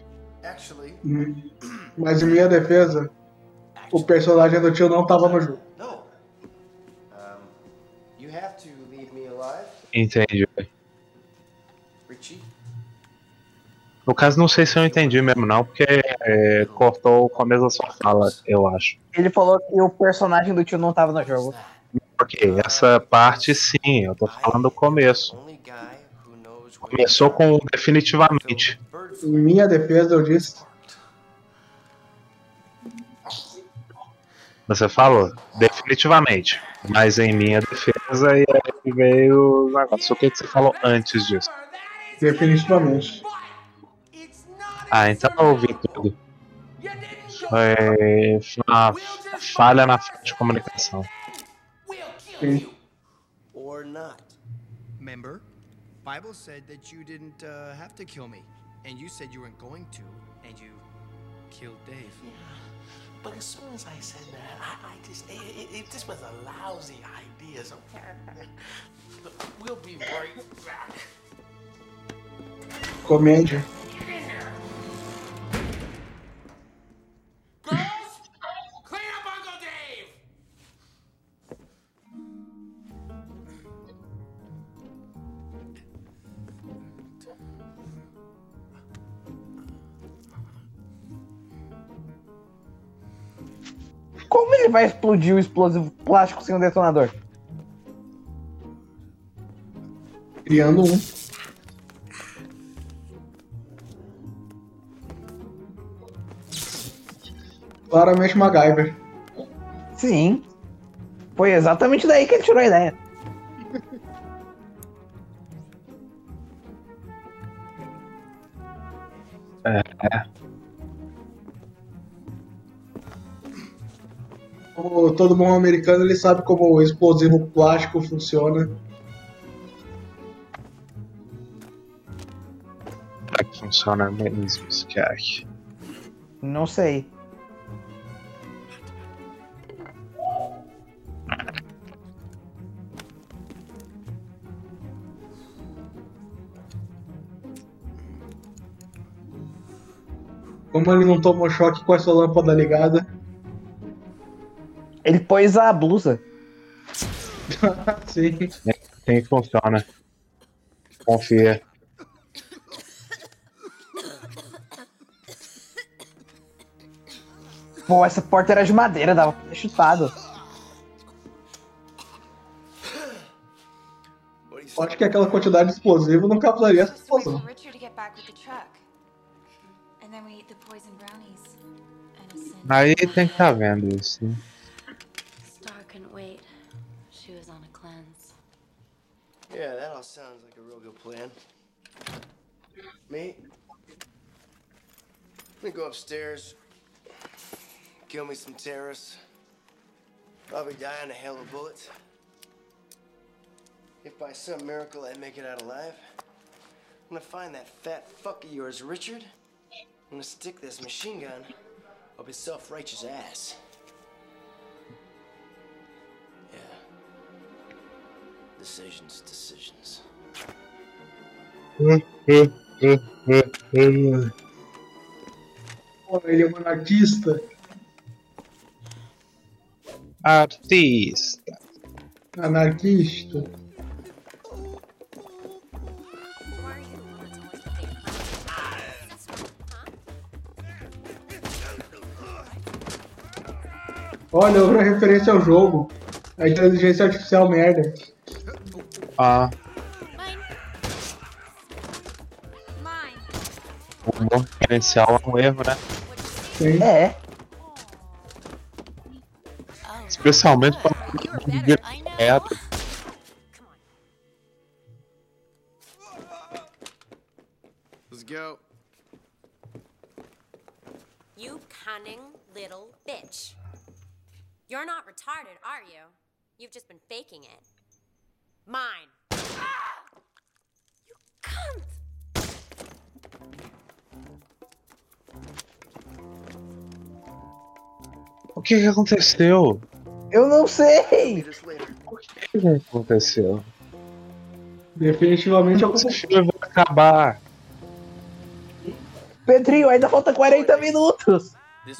[SPEAKER 1] Hum. Mas em minha defesa, o personagem do tio não tava no jogo.
[SPEAKER 31] No.
[SPEAKER 2] No caso, não sei se eu entendi mesmo, não, porque é, cortou o começo da sua fala, eu acho.
[SPEAKER 3] Ele falou que o personagem do tio não tava no jogo.
[SPEAKER 2] Ok, essa parte sim, eu tô falando do começo. Começou com o definitivamente.
[SPEAKER 1] Em minha defesa, eu disse.
[SPEAKER 2] Você falou definitivamente, mas em minha defesa e aí veio o negócio. O que, que você falou antes disso?
[SPEAKER 1] Definitivamente.
[SPEAKER 2] Ah, então eu ouvi tudo. Foi uma falha na falta de comunicação.
[SPEAKER 31] Or not.
[SPEAKER 6] Remember, Bible said that you didn't uh, have to kill me, and you said you weren't going to, and you killed Dave.
[SPEAKER 31] But as soon as I said that, I, I just, it, it, it just was a lousy idea. So [LAUGHS] we'll be right back.
[SPEAKER 1] Comédia.
[SPEAKER 3] Como ele vai explodir o explosivo plástico sem um detonador?
[SPEAKER 1] Criando um. Claramente MacGyver.
[SPEAKER 3] Sim. Foi exatamente daí que ele tirou a ideia.
[SPEAKER 2] É,
[SPEAKER 1] todo bom americano, ele sabe como o explosivo plástico funciona.
[SPEAKER 2] Como é que funciona mesmo esse Jack?
[SPEAKER 3] Não sei.
[SPEAKER 1] Como ele não tomou choque com essa lâmpada ligada.
[SPEAKER 3] Ele pôs a blusa. [LAUGHS]
[SPEAKER 1] Sim.
[SPEAKER 2] É assim que funciona. Confia.
[SPEAKER 3] Pô, essa porta era de madeira, dava pra ter chutado.
[SPEAKER 1] Acho que aquela quantidade de explosivo não causaria essa explosão.
[SPEAKER 2] Aí tem que estar vendo isso.
[SPEAKER 6] Me? Let me go upstairs, kill me some terrorists, probably die in a hail of bullets. If by some miracle I make it out alive, I'm gonna find that fat fuck of yours, Richard. I'm gonna stick this machine gun up his self-righteous ass. Yeah. Decisions, decisions. Mm-hmm.
[SPEAKER 1] Pô, ele é monarquista.
[SPEAKER 2] Artista.
[SPEAKER 1] Anarquista. Olha, outra referência ao jogo. A inteligência artificial merda.
[SPEAKER 2] Ah. O humor referencial é um erro, né?
[SPEAKER 1] Sim.
[SPEAKER 3] É.
[SPEAKER 2] Especialmente ah, para um reto.
[SPEAKER 6] Let's go.
[SPEAKER 40] You cunning little bitch. You're not retarded, are you? You've just been faking it. Mine. Ah! You cunt!
[SPEAKER 2] O que que aconteceu?
[SPEAKER 3] Eu não sei!
[SPEAKER 2] O que que aconteceu?
[SPEAKER 1] Definitivamente
[SPEAKER 2] Esse filme vai acabar.
[SPEAKER 3] Pedrinho, ainda falta 40 minutos.
[SPEAKER 6] We.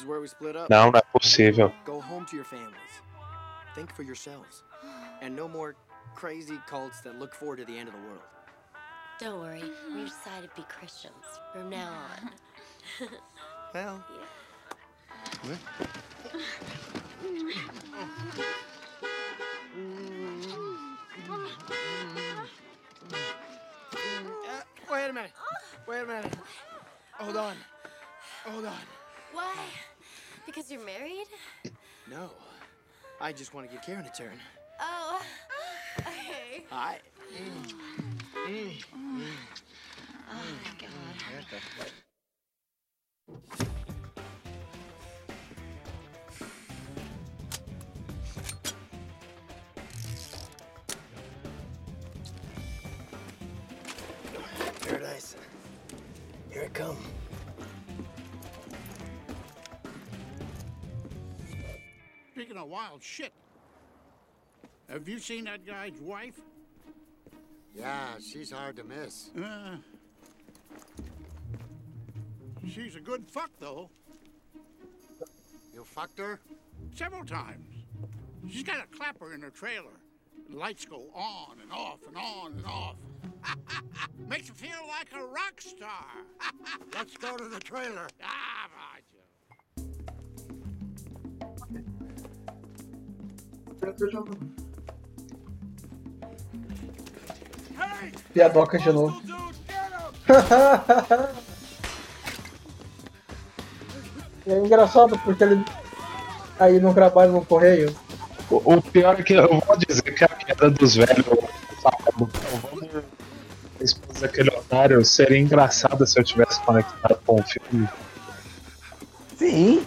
[SPEAKER 2] Não, não é possível.
[SPEAKER 6] Go home to your families. Think for yourselves. And no more crazy cults that look forward to the end of the world.
[SPEAKER 26] Don't worry, we've decided to be Christians from now on.
[SPEAKER 6] Well, [LAUGHS] Uh, wait a minute. Wait a minute. Hold on. Hold on.
[SPEAKER 26] Why? Because you're married?
[SPEAKER 6] No. I just want to give Karen a turn.
[SPEAKER 26] Oh. Okay.
[SPEAKER 6] Hi.
[SPEAKER 26] Oh my god.
[SPEAKER 12] Of wild shit, have you seen that guy's wife?
[SPEAKER 27] Yeah, she's hard to miss.
[SPEAKER 12] Uh, she's a good fuck, though.
[SPEAKER 27] You fucked her?
[SPEAKER 12] Several times. She's got a clapper in her trailer. The lights go on and off and on and off. [LAUGHS] Makes you feel like a rock star. [LAUGHS]
[SPEAKER 27] Let's go to the trailer.
[SPEAKER 12] Ah,
[SPEAKER 1] Piadoca de novo. [LAUGHS] é engraçado porque ele aí não trabalha no correio.
[SPEAKER 2] O, o pior é que eu vou dizer que a piada dos velhos sábado, vamos esposa daquele otário seria engraçado se eu tivesse conectado com o filme.
[SPEAKER 3] Sim.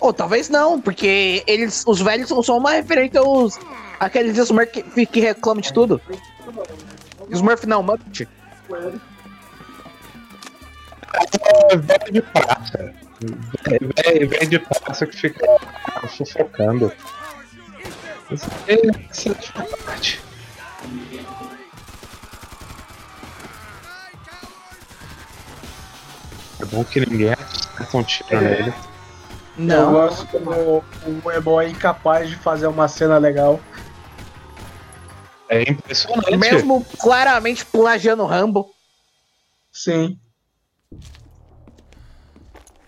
[SPEAKER 3] Ou talvez não, porque eles, os velhos são só uma referência aos aqueles Smurf que, que reclamam de tudo. Smurf não, Muppet.
[SPEAKER 2] É velho de praça. Velho, de praça que fica fofocando. Isso é. É bom que ninguém acerta um tiro
[SPEAKER 1] É.
[SPEAKER 2] nele.
[SPEAKER 1] Eu gosto como o Ebon é incapaz de fazer uma cena legal.
[SPEAKER 2] É impressionante.
[SPEAKER 3] Mesmo claramente plagiando Rambo.
[SPEAKER 1] Sim.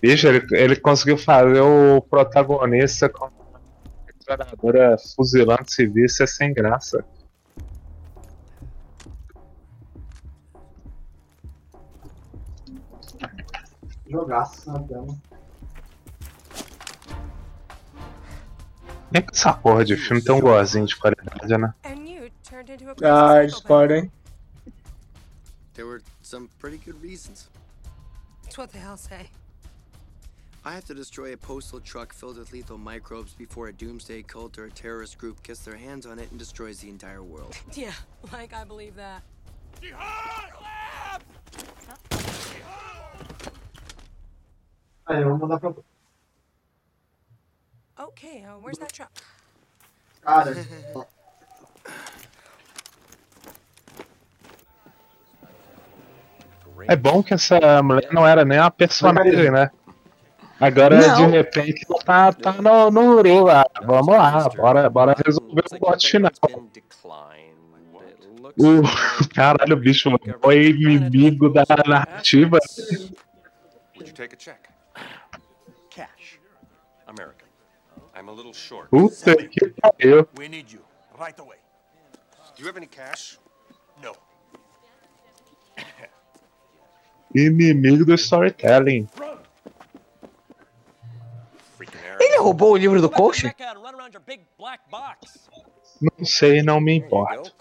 [SPEAKER 2] Bicho, ele, ele conseguiu fazer o protagonista com uma metralhadora fuzilando civis, isso é sem graça.
[SPEAKER 1] Jogaço na tela.
[SPEAKER 2] Nem que essa porra de filme tem um gozinho de qualidade, né?
[SPEAKER 1] Ah, discorda, hein?
[SPEAKER 6] There were some pretty good reasons.
[SPEAKER 34] It's what the hell say?
[SPEAKER 6] I have to destroy a postal truck filled with lethal microbes before a doomsday cult or a terrorist group gets their hands on it and destroys the entire world. [LAUGHS]
[SPEAKER 34] Yeah, like I believe that.
[SPEAKER 1] Aí, vamos mandar pra.
[SPEAKER 34] Okay, uh, where's that truck?
[SPEAKER 1] Cara.
[SPEAKER 2] É bom que essa mulher não era nem uma personagem, né? Agora,
[SPEAKER 3] Não.
[SPEAKER 2] de repente, ela tá, tá no, no Uru lá. Vamos lá, bora, bora resolver o plot final. O caralho, o bicho foi inimigo da narrativa.
[SPEAKER 39] Would you take a check? I'm a little short.
[SPEAKER 2] Puta que pariu.
[SPEAKER 39] We need you right away. Do you have any cash? No.
[SPEAKER 2] Inimigo do storytelling.
[SPEAKER 3] Ele roubou o livro do coach?
[SPEAKER 2] Não sei, não me importa.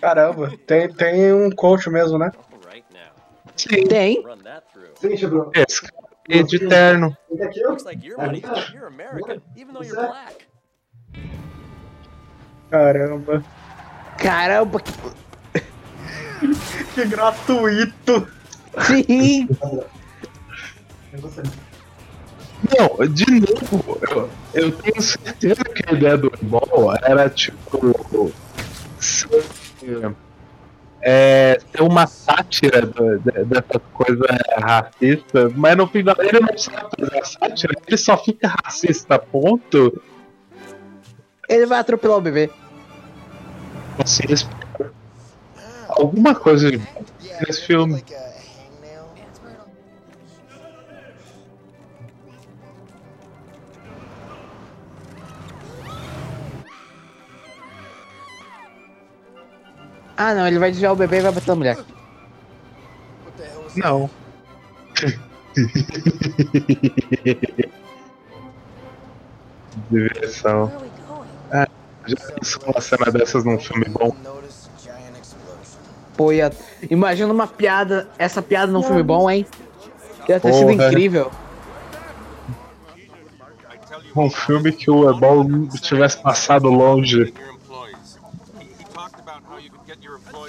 [SPEAKER 1] Caramba, tem, tem um coach mesmo, né?
[SPEAKER 2] Sim.
[SPEAKER 3] Tem.
[SPEAKER 1] Sim, Bruno.
[SPEAKER 2] Esse cara é de terno.
[SPEAKER 39] Though you're black.
[SPEAKER 1] Caramba.
[SPEAKER 3] Caramba, que... [LAUGHS]
[SPEAKER 1] Que gratuito!
[SPEAKER 3] Sim!
[SPEAKER 2] Não, de novo, eu, eu tenho certeza que a ideia do Ball era tipo. ser, É, ter uma sátira do- de- dessa coisa racista, mas no final ele não sabe fazer a sátira, ele só fica racista, ponto.
[SPEAKER 3] Ele vai atropelar o bebê.
[SPEAKER 2] Alguma coisa nesse filme.
[SPEAKER 3] Ah, não, ele vai desviar o bebê e vai bater na mulher.
[SPEAKER 2] Não. [LAUGHS] Diversão. Ah, já pensou uma cena dessas num filme bom?
[SPEAKER 3] Pô, ia... imagina uma piada, essa piada num filme bom, hein? Ia ter sido
[SPEAKER 2] Porra.
[SPEAKER 3] incrível.
[SPEAKER 2] Um filme que o Ebol tivesse passado longe.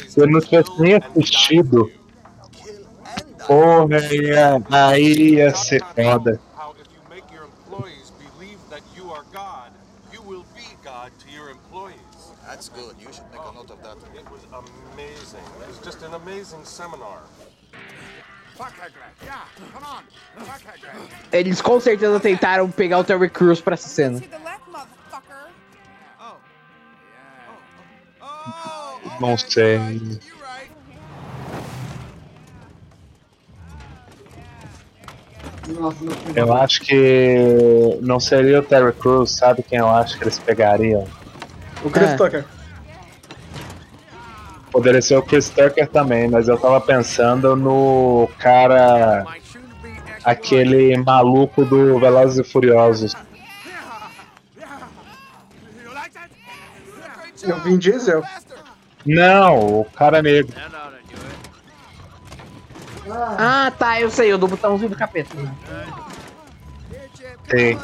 [SPEAKER 2] Se eu não tivesse nem assistido. Porra, ia, aí ia ser foda.
[SPEAKER 39] How if you make your employees believe that you are God, you will be God to your employees.
[SPEAKER 13] That's good. You should make a note of that.
[SPEAKER 39] It was amazing. It was just an amazing seminar.
[SPEAKER 12] Fuck that guy. Yeah, come on. Fuck that guy.
[SPEAKER 3] Eles com certeza tentaram pegar o Terry Crews pra essa cena.
[SPEAKER 2] Não sei. Eu acho que não seria o Terry Crews, sabe quem eu acho que eles pegariam?
[SPEAKER 1] O Chris
[SPEAKER 2] É.
[SPEAKER 1] Tucker.
[SPEAKER 2] Poderia ser o Chris Tucker também, mas eu tava pensando no cara. aquele maluco do Velozes e Furiosos.
[SPEAKER 1] Eu vim Diesel.
[SPEAKER 2] Não, o cara negro.
[SPEAKER 3] Ah, tá, eu sei, o do botãozinho do capeta.
[SPEAKER 2] Sim.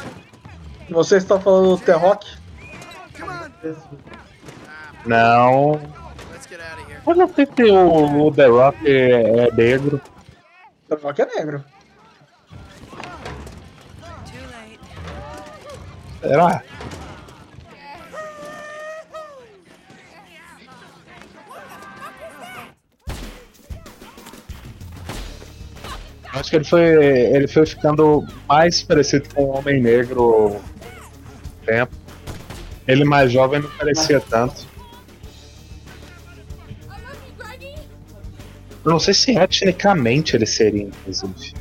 [SPEAKER 1] Você está falando do T-Rock?
[SPEAKER 2] Não. Eu não sei se o, o The Rock é, é negro.
[SPEAKER 1] T-Rock é negro.
[SPEAKER 2] Será? Acho que ele foi, ele foi ficando mais parecido com o Homem Negro tempo. Ele mais jovem não parecia tanto. Eu não sei se etnicamente ele seria, inclusive.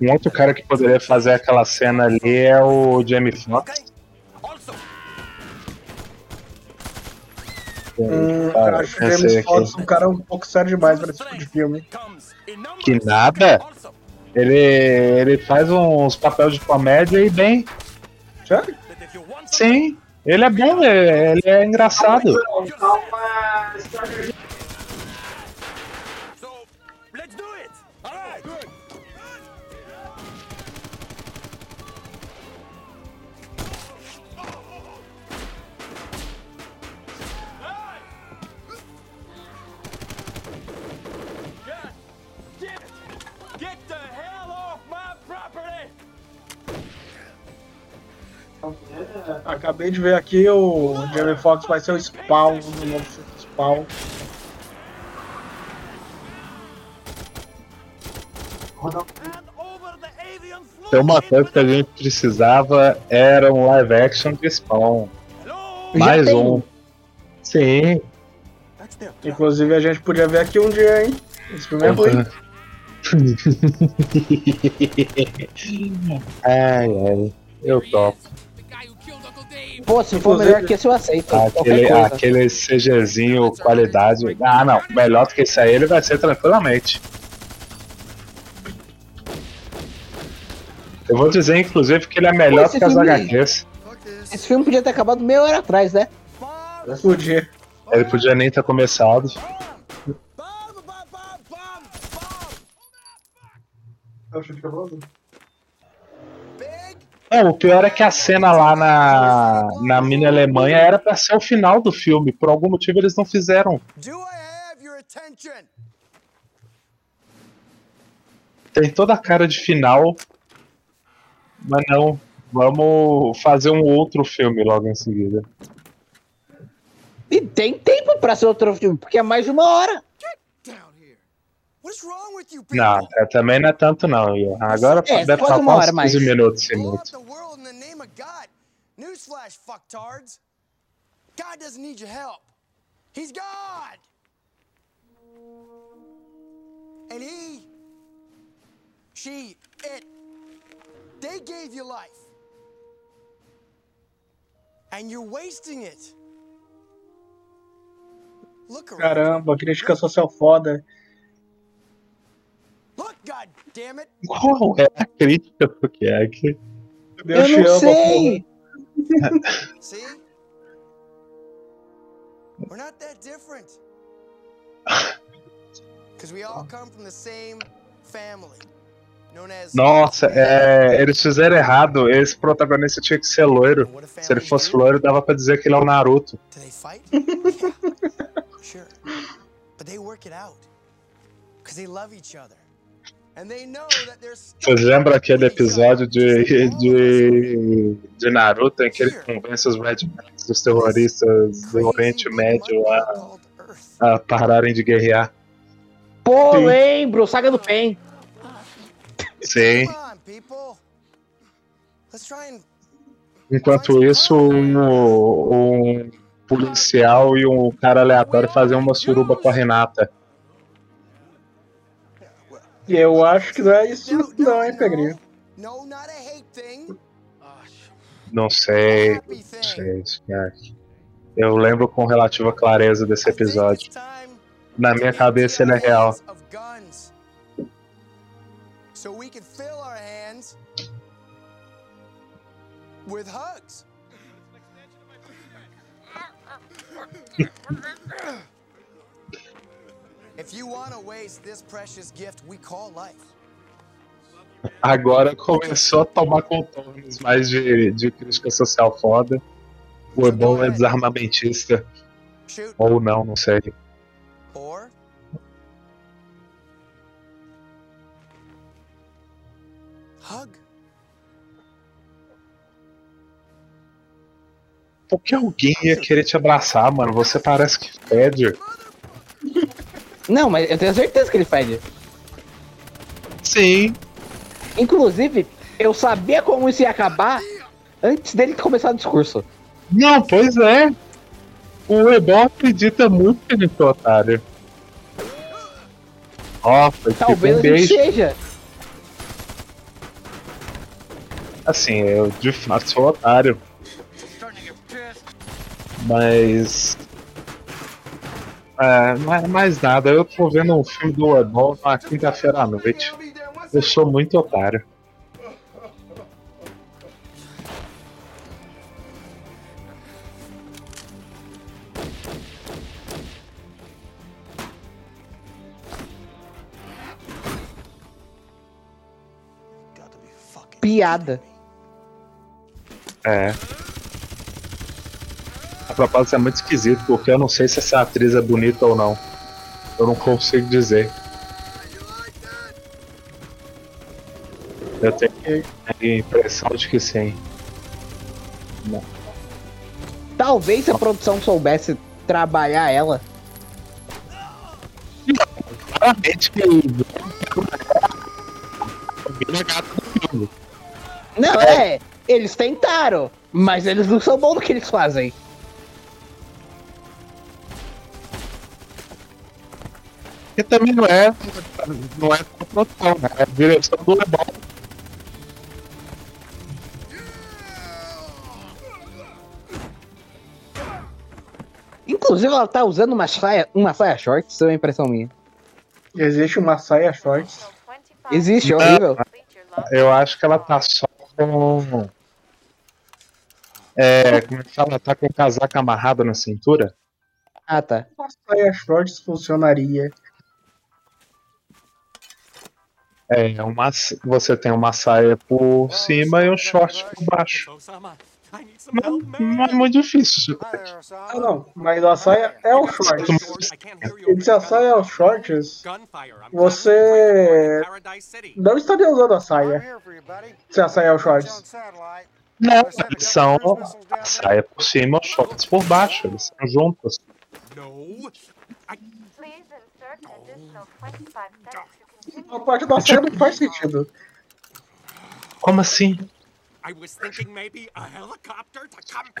[SPEAKER 2] Um outro cara que poderia fazer aquela cena ali é o Jamie Foxx.
[SPEAKER 1] Hum,
[SPEAKER 2] Cara,
[SPEAKER 1] acho que James. Fox é um cara um pouco sério demais pra esse tipo de filme.
[SPEAKER 2] Que nada. Ele, ele faz uns papéis de comédia e bem.
[SPEAKER 1] Sério?
[SPEAKER 2] Sim, ele é bom, ele ele é engraçado.
[SPEAKER 1] Acabei de ver aqui o Jamie Foxx vai ser o Spawn no novo Spawn.
[SPEAKER 2] Tem uma coisa que a gente precisava era um live action de Spawn. Mais
[SPEAKER 1] tem.
[SPEAKER 2] um. Sim.
[SPEAKER 1] Inclusive a gente podia ver aqui um dia, hein? Esse filme é ruim. [LAUGHS]
[SPEAKER 2] ai, ai. Eu topo.
[SPEAKER 3] Pô, se for melhor que esse eu aceito.
[SPEAKER 2] Aquele, aquele CGzinho, qualidade. Ah, não. Melhor do que isso aí ele vai ser tranquilamente. Eu vou dizer, inclusive, que ele é melhor
[SPEAKER 3] esse
[SPEAKER 2] do que as HQs.
[SPEAKER 3] Esse filme podia ter acabado meia hora atrás, né?
[SPEAKER 1] Podia.
[SPEAKER 2] Ele podia nem ter começado. Não, o pior é que a cena lá na, na mini Alemanha era pra ser o final do filme. Por algum motivo eles não fizeram. Tem toda a cara de final. Mas não. Vamos fazer um outro filme logo em seguida.
[SPEAKER 3] E tem tempo pra ser outro filme, porque é mais de uma hora.
[SPEAKER 2] Não, é, também não é tanto não, Ian. Agora
[SPEAKER 3] É,
[SPEAKER 2] deve
[SPEAKER 3] quase
[SPEAKER 2] faltar
[SPEAKER 3] uma
[SPEAKER 2] uns
[SPEAKER 3] hora mais.
[SPEAKER 2] 15 minutos muito.
[SPEAKER 6] Newsflash, fucktards. God doesn't need your help. He's God. And he, she, it, they gave you life. And you're wasting it. Look around.
[SPEAKER 1] Caramba, crítica social foda.
[SPEAKER 6] Look, God damn it.
[SPEAKER 2] Qual é a crítica é que?
[SPEAKER 1] Deus
[SPEAKER 3] Eu não
[SPEAKER 1] ama,
[SPEAKER 3] sei. [LAUGHS]
[SPEAKER 6] See? We're not that different. [LAUGHS] Because we all come from the same family.
[SPEAKER 2] Nossa, é, eles fizeram errado. Esse protagonista tinha que ser loiro. Se ele fosse loiro, dava pra dizer que ele é o Naruto. [LAUGHS]
[SPEAKER 6] Sure. But they work it out. Because they love each other.
[SPEAKER 2] Vocês lembram aquele episódio de, de, de Naruto em que ele convence os Red Blacks, os terroristas do Oriente Médio a, a pararem de guerrear?
[SPEAKER 3] Pô, lembro, Saga do Pen.
[SPEAKER 2] Sim. Enquanto isso, um, um policial e um cara aleatório fazem uma suruba com a Renata.
[SPEAKER 1] E eu acho que não é isso não, hein, Pegrinho?
[SPEAKER 2] Não sei. Não sei, Smack. Eu lembro com relativa clareza desse episódio. Na minha cabeça ele é real.
[SPEAKER 6] So we can fill our hands with hugs. [LAUGHS] you want to waste this precious gift we call life.
[SPEAKER 2] Agora começou a tomar contornos mais de, de crítica social foda. O Ebon é desarmamentista. Ou não, não sei.
[SPEAKER 6] Or hug.
[SPEAKER 2] Por que alguém ia querer te abraçar, mano? Você parece que fede.
[SPEAKER 3] Não, mas eu tenho certeza que ele fede.
[SPEAKER 2] Sim.
[SPEAKER 3] Inclusive, eu sabia como isso ia acabar antes dele começar o discurso.
[SPEAKER 2] Não, pois é. O Ebon acredita muito que ele é otário. Ó, foi tipo
[SPEAKER 3] Talvez gente
[SPEAKER 2] beijo.
[SPEAKER 3] seja.
[SPEAKER 2] Assim, eu de fato sou otário. Mas. É, não é mais nada. Eu tô vendo um filme do Ebon na quinta-feira à noite. Eu sou muito otário.
[SPEAKER 3] Piada.
[SPEAKER 2] É. A propósito é muito esquisito, porque eu não sei se essa atriz é bonita ou não. Eu não consigo dizer. Eu tenho a impressão de que sim. Não.
[SPEAKER 3] Talvez se a produção soubesse trabalhar ela.
[SPEAKER 2] Claramente que
[SPEAKER 3] Não, é. Eles tentaram, mas eles não são bons no que eles fazem.
[SPEAKER 2] Porque também não é. Não é a produção, né? É a direção do Lebon.
[SPEAKER 3] Inclusive, ela tá usando uma saia, uma saia short, isso é uma impressão minha.
[SPEAKER 1] Existe uma saia shorts.
[SPEAKER 3] Existe, é horrível.
[SPEAKER 2] Eu acho que ela tá só com. É, como é que fala? Tá com o casaco amarrado na cintura?
[SPEAKER 3] Ah, tá.
[SPEAKER 1] Uma saia shorts funcionaria.
[SPEAKER 2] É, uma, você tem uma saia por cima e um short por baixo. Não, não é muito difícil.
[SPEAKER 1] Ah, não, mas a saia é o shorts. E se a saia é o shorts, você não estaria usando a saia. Se a saia é o shorts.
[SPEAKER 2] Não, eles são a saia por cima e os shorts por baixo. Eles são juntos.
[SPEAKER 1] A parte da saia não faz sentido.
[SPEAKER 2] Como assim?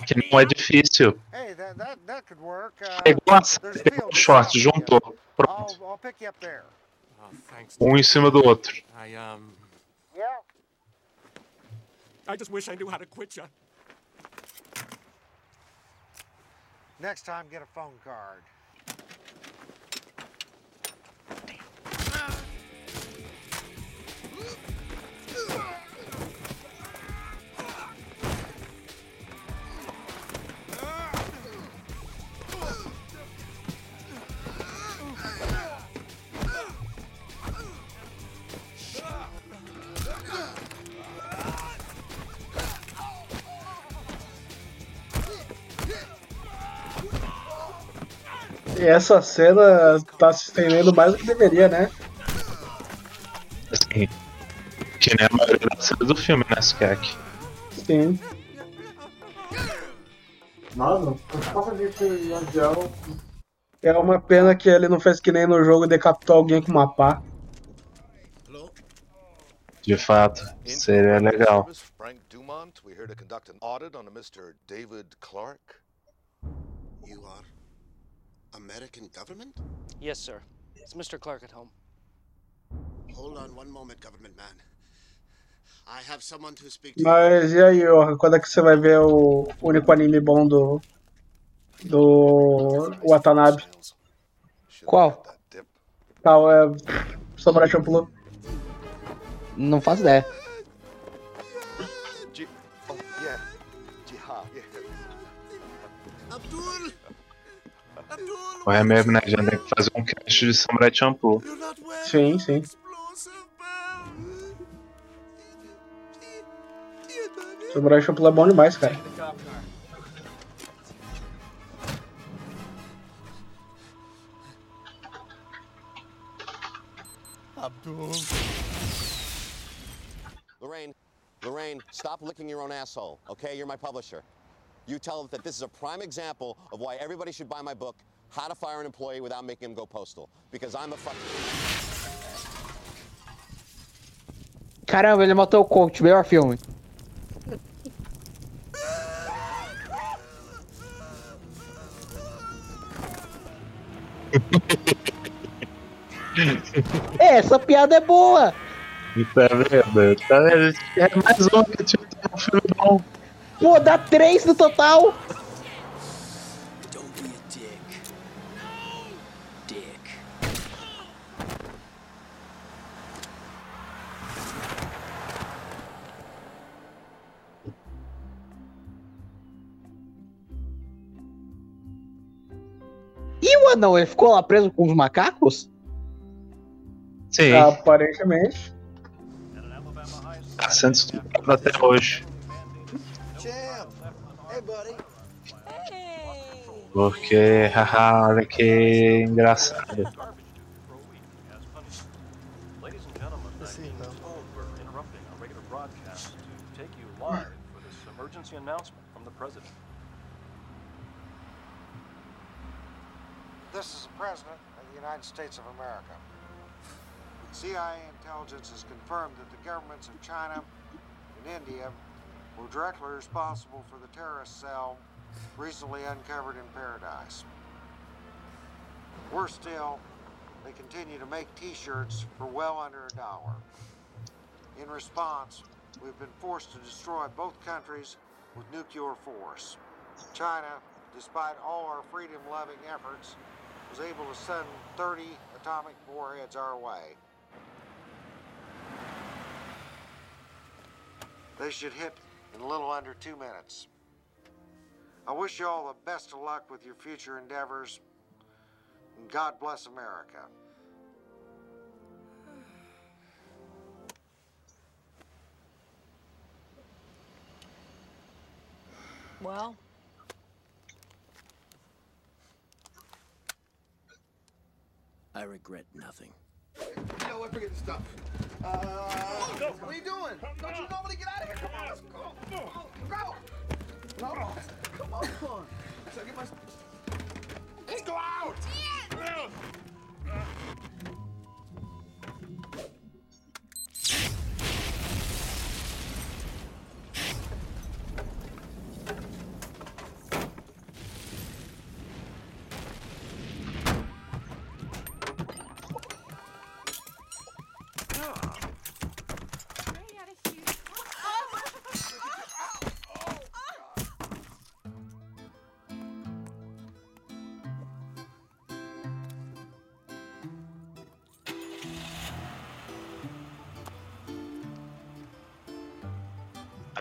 [SPEAKER 2] Que não é difícil.
[SPEAKER 27] Hey, that, that, that could work. Uh,
[SPEAKER 2] Pegou a pegou o short, juntou. Pronto.
[SPEAKER 27] I'll, I'll pick you up there.
[SPEAKER 2] Um em cima do outro.
[SPEAKER 41] I, um.
[SPEAKER 27] Yeah.
[SPEAKER 41] I just wish I knew how to quit you.
[SPEAKER 27] Next time, get a phone card.
[SPEAKER 1] E essa cena tá se estendendo mais do que deveria, né?
[SPEAKER 2] Que nem a maioria das cenas do filme, né, Skek?
[SPEAKER 1] Sim. Nossa, passa de avião. É uma pena que ele não fez que nem no jogo decapitou alguém com uma pá.
[SPEAKER 2] De fato, seria legal.
[SPEAKER 42] Frank Dumont, we're here to conduct an audit on a Mr. David Clark.
[SPEAKER 13] You are American government?
[SPEAKER 6] Yes, sir. Is Mr. Clark at home?
[SPEAKER 13] Hold on one moment, government man. I have someone to speak to.
[SPEAKER 1] Mas e aí, Orra, quando é que você vai ver o único anime bom do. do. Watanabe?
[SPEAKER 3] Qual?
[SPEAKER 1] Qual é. Samurai Champloo.
[SPEAKER 3] Não faço ideia.
[SPEAKER 42] Oh!
[SPEAKER 2] Ou é mesmo, né? Já tem que fazer um cast de Samurai Champloo.
[SPEAKER 1] Sim, sim. Samurai Champloo é bom demais, cara.
[SPEAKER 13] Abdul.
[SPEAKER 14] Lorraine, Lorraine, stop licking your own asshole, okay? You're my publisher. You tell them that this is a prime example of why everybody should buy my book, How to Fire an Employee Without Making Him Go Postal. Because I'm a fucking...
[SPEAKER 3] Caramba, ele matou o coach, melhor filme. É, essa piada é boa.
[SPEAKER 2] Tá vendo? Tá vendo? É mais um que tinha um filme bom.
[SPEAKER 3] Pô, dá três no total. O anão, ele ficou lá preso com os macacos?
[SPEAKER 2] Sim.
[SPEAKER 1] Aparentemente.
[SPEAKER 2] Tá sendo estuprado até hoje. Porque, haha, olha que engraçado.
[SPEAKER 25] Ladies and gentlemen, uh, President
[SPEAKER 27] of the United States of America. CIA intelligence has confirmed that the governments of China and India were directly responsible for the terrorist cell recently uncovered in Paradise. Worse still, they continue to make t-shirts for well under a dollar. In response, we've been forced to destroy both countries with nuclear force. China, despite all our freedom-loving efforts, was able to send 30 atomic warheads our way. They should hit in a little under two minutes. I wish you all the best of luck with your future endeavors. And God bless America.
[SPEAKER 11] Well,
[SPEAKER 43] I regret nothing.
[SPEAKER 18] You know what? Forget this stuff. Uh, what are you doing? Don't you normally get out of here? Come on, let's go. Go. Go. No. Come on. So get my. Let's go out.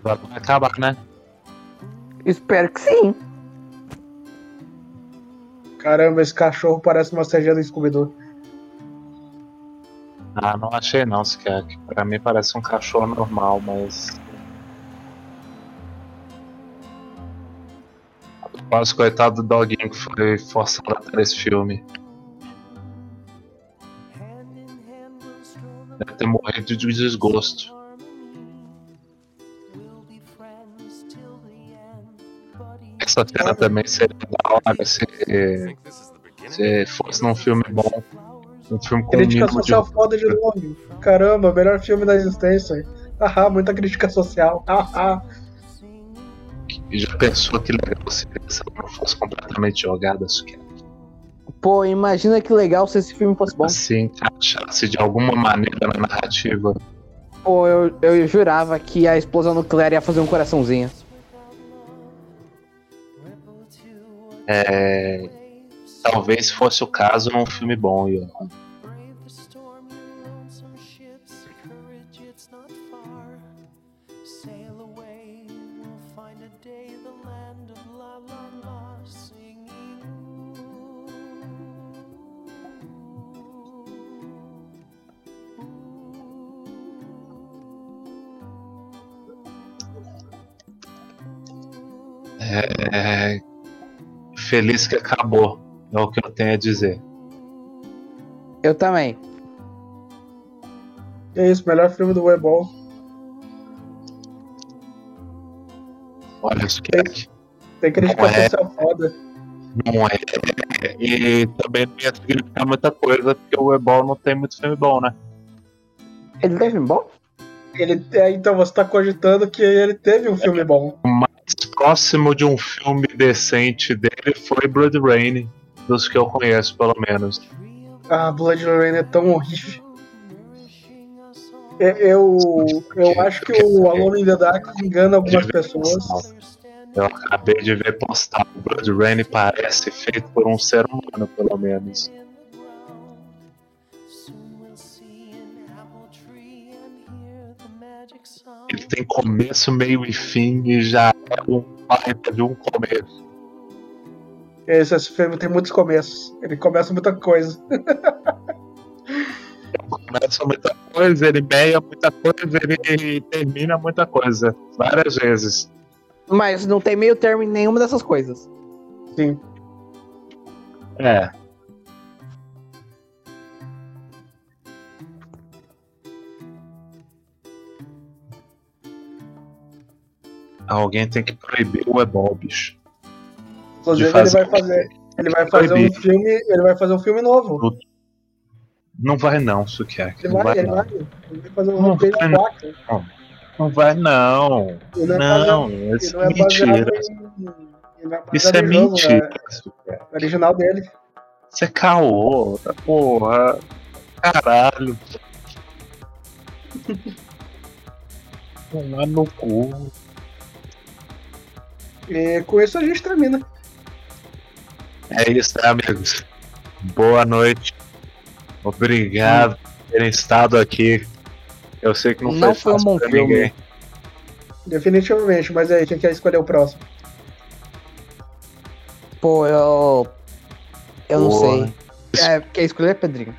[SPEAKER 2] Agora vai acabar, né?
[SPEAKER 3] Espero que sim.
[SPEAKER 1] Caramba, esse cachorro parece uma CG do Scooby-Doo.
[SPEAKER 2] Ah, não achei não, sequer. Pra mim parece um cachorro normal, mas. Quase coitado do doguinho que foi forçado a ter esse filme. Deve ter morrido de desgosto. Essa cena também seria da hora se, se fosse num filme bom. Um filme com
[SPEAKER 1] Crítica social foda de novo. Caramba, melhor filme da existência. Haha, muita crítica social. Haha.
[SPEAKER 2] Já pensou que legal seria se ela não fosse completamente jogada, Suki?
[SPEAKER 3] Pô, imagina que legal se esse filme fosse bom.
[SPEAKER 2] Se encaixasse de alguma maneira na narrativa.
[SPEAKER 3] Pô, eu, eu jurava que a explosão nuclear ia fazer um coraçãozinho.
[SPEAKER 2] É, talvez fosse o caso num filme bom, Ian. É, feliz que acabou, é o que eu tenho a dizer.
[SPEAKER 3] Eu também.
[SPEAKER 1] É isso, melhor filme do Webol.
[SPEAKER 2] Olha isso que é.
[SPEAKER 1] Tem crítica
[SPEAKER 2] é.
[SPEAKER 1] social foda.
[SPEAKER 2] Não é. E também não ia significar muita coisa, porque o Ebol não tem muito filme bom, né?
[SPEAKER 3] Ele teve um bom?
[SPEAKER 1] Ele, é, então você tá cogitando que ele teve um filme bom.
[SPEAKER 2] O mais próximo de um filme decente dele foi Blood Rain, dos que eu conheço, pelo menos.
[SPEAKER 1] Ah, Blood Rain é tão horrível. É, Eu, eu acho que o Alone in the Dark engana algumas pessoas.
[SPEAKER 2] Eu acabei de ver postado. O Blood Rain parece feito por um ser humano, pelo menos. Ele tem começo, meio e fim e já é um baita de um começo.
[SPEAKER 1] Esse, esse filme tem muitos começos. Ele começa muita coisa.
[SPEAKER 2] Começa muita coisa, ele meia muita coisa, ele termina muita coisa. Várias vezes.
[SPEAKER 3] Mas não tem meio termo em nenhuma dessas coisas.
[SPEAKER 1] Sim.
[SPEAKER 2] É. Alguém tem que proibir o bicho.
[SPEAKER 1] Inclusive, ele
[SPEAKER 2] fazer-
[SPEAKER 1] vai fazer. Ele vai fazer um
[SPEAKER 2] Proibir.
[SPEAKER 1] filme. Ele vai fazer um filme novo.
[SPEAKER 2] Não vai não, Sukiyaki.
[SPEAKER 1] Ele
[SPEAKER 2] Não
[SPEAKER 1] vai,
[SPEAKER 2] vai
[SPEAKER 1] ele
[SPEAKER 2] não.
[SPEAKER 1] vai, ele vai fazer um
[SPEAKER 2] Não
[SPEAKER 1] roteiro
[SPEAKER 2] vai,
[SPEAKER 1] 4.
[SPEAKER 2] não. Não vai não.
[SPEAKER 1] Ele não é
[SPEAKER 2] Não,
[SPEAKER 1] baseado-
[SPEAKER 2] isso é
[SPEAKER 1] é
[SPEAKER 2] mentira.
[SPEAKER 1] em- é
[SPEAKER 2] Isso é
[SPEAKER 1] em jogo,
[SPEAKER 2] mentira,
[SPEAKER 1] é
[SPEAKER 2] Sukiyaki.
[SPEAKER 1] original dele.
[SPEAKER 2] Isso é caô, tá porra. Caralho. [LAUGHS] Tomar no cu.
[SPEAKER 1] E com isso a gente termina.
[SPEAKER 2] É isso, né, amigos? Boa noite. Obrigado por terem estado aqui. Eu sei que não,
[SPEAKER 3] Não
[SPEAKER 2] foi
[SPEAKER 3] foi um
[SPEAKER 2] fácil
[SPEAKER 3] bom
[SPEAKER 2] pra
[SPEAKER 3] filme.
[SPEAKER 2] ninguém.
[SPEAKER 1] Definitivamente, mas aí, quem quer escolher o próximo?
[SPEAKER 3] Pô, eu. Eu não sei. É, quer escolher, Pedrinho?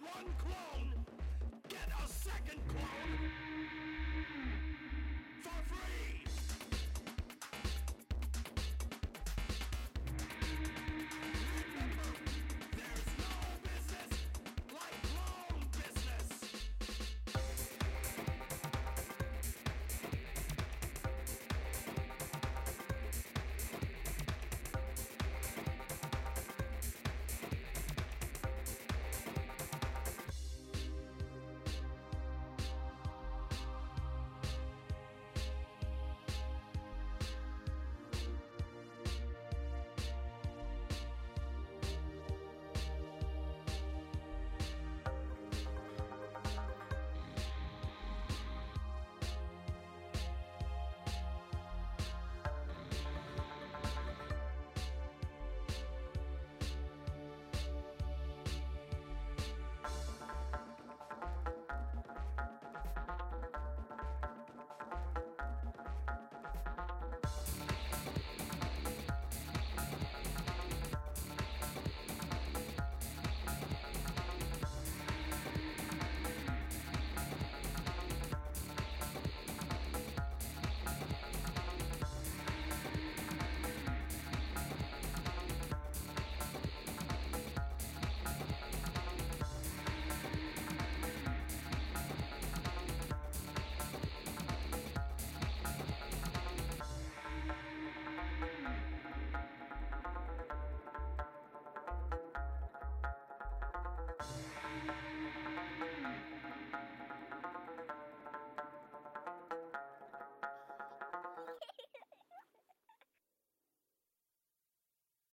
[SPEAKER 16] one close.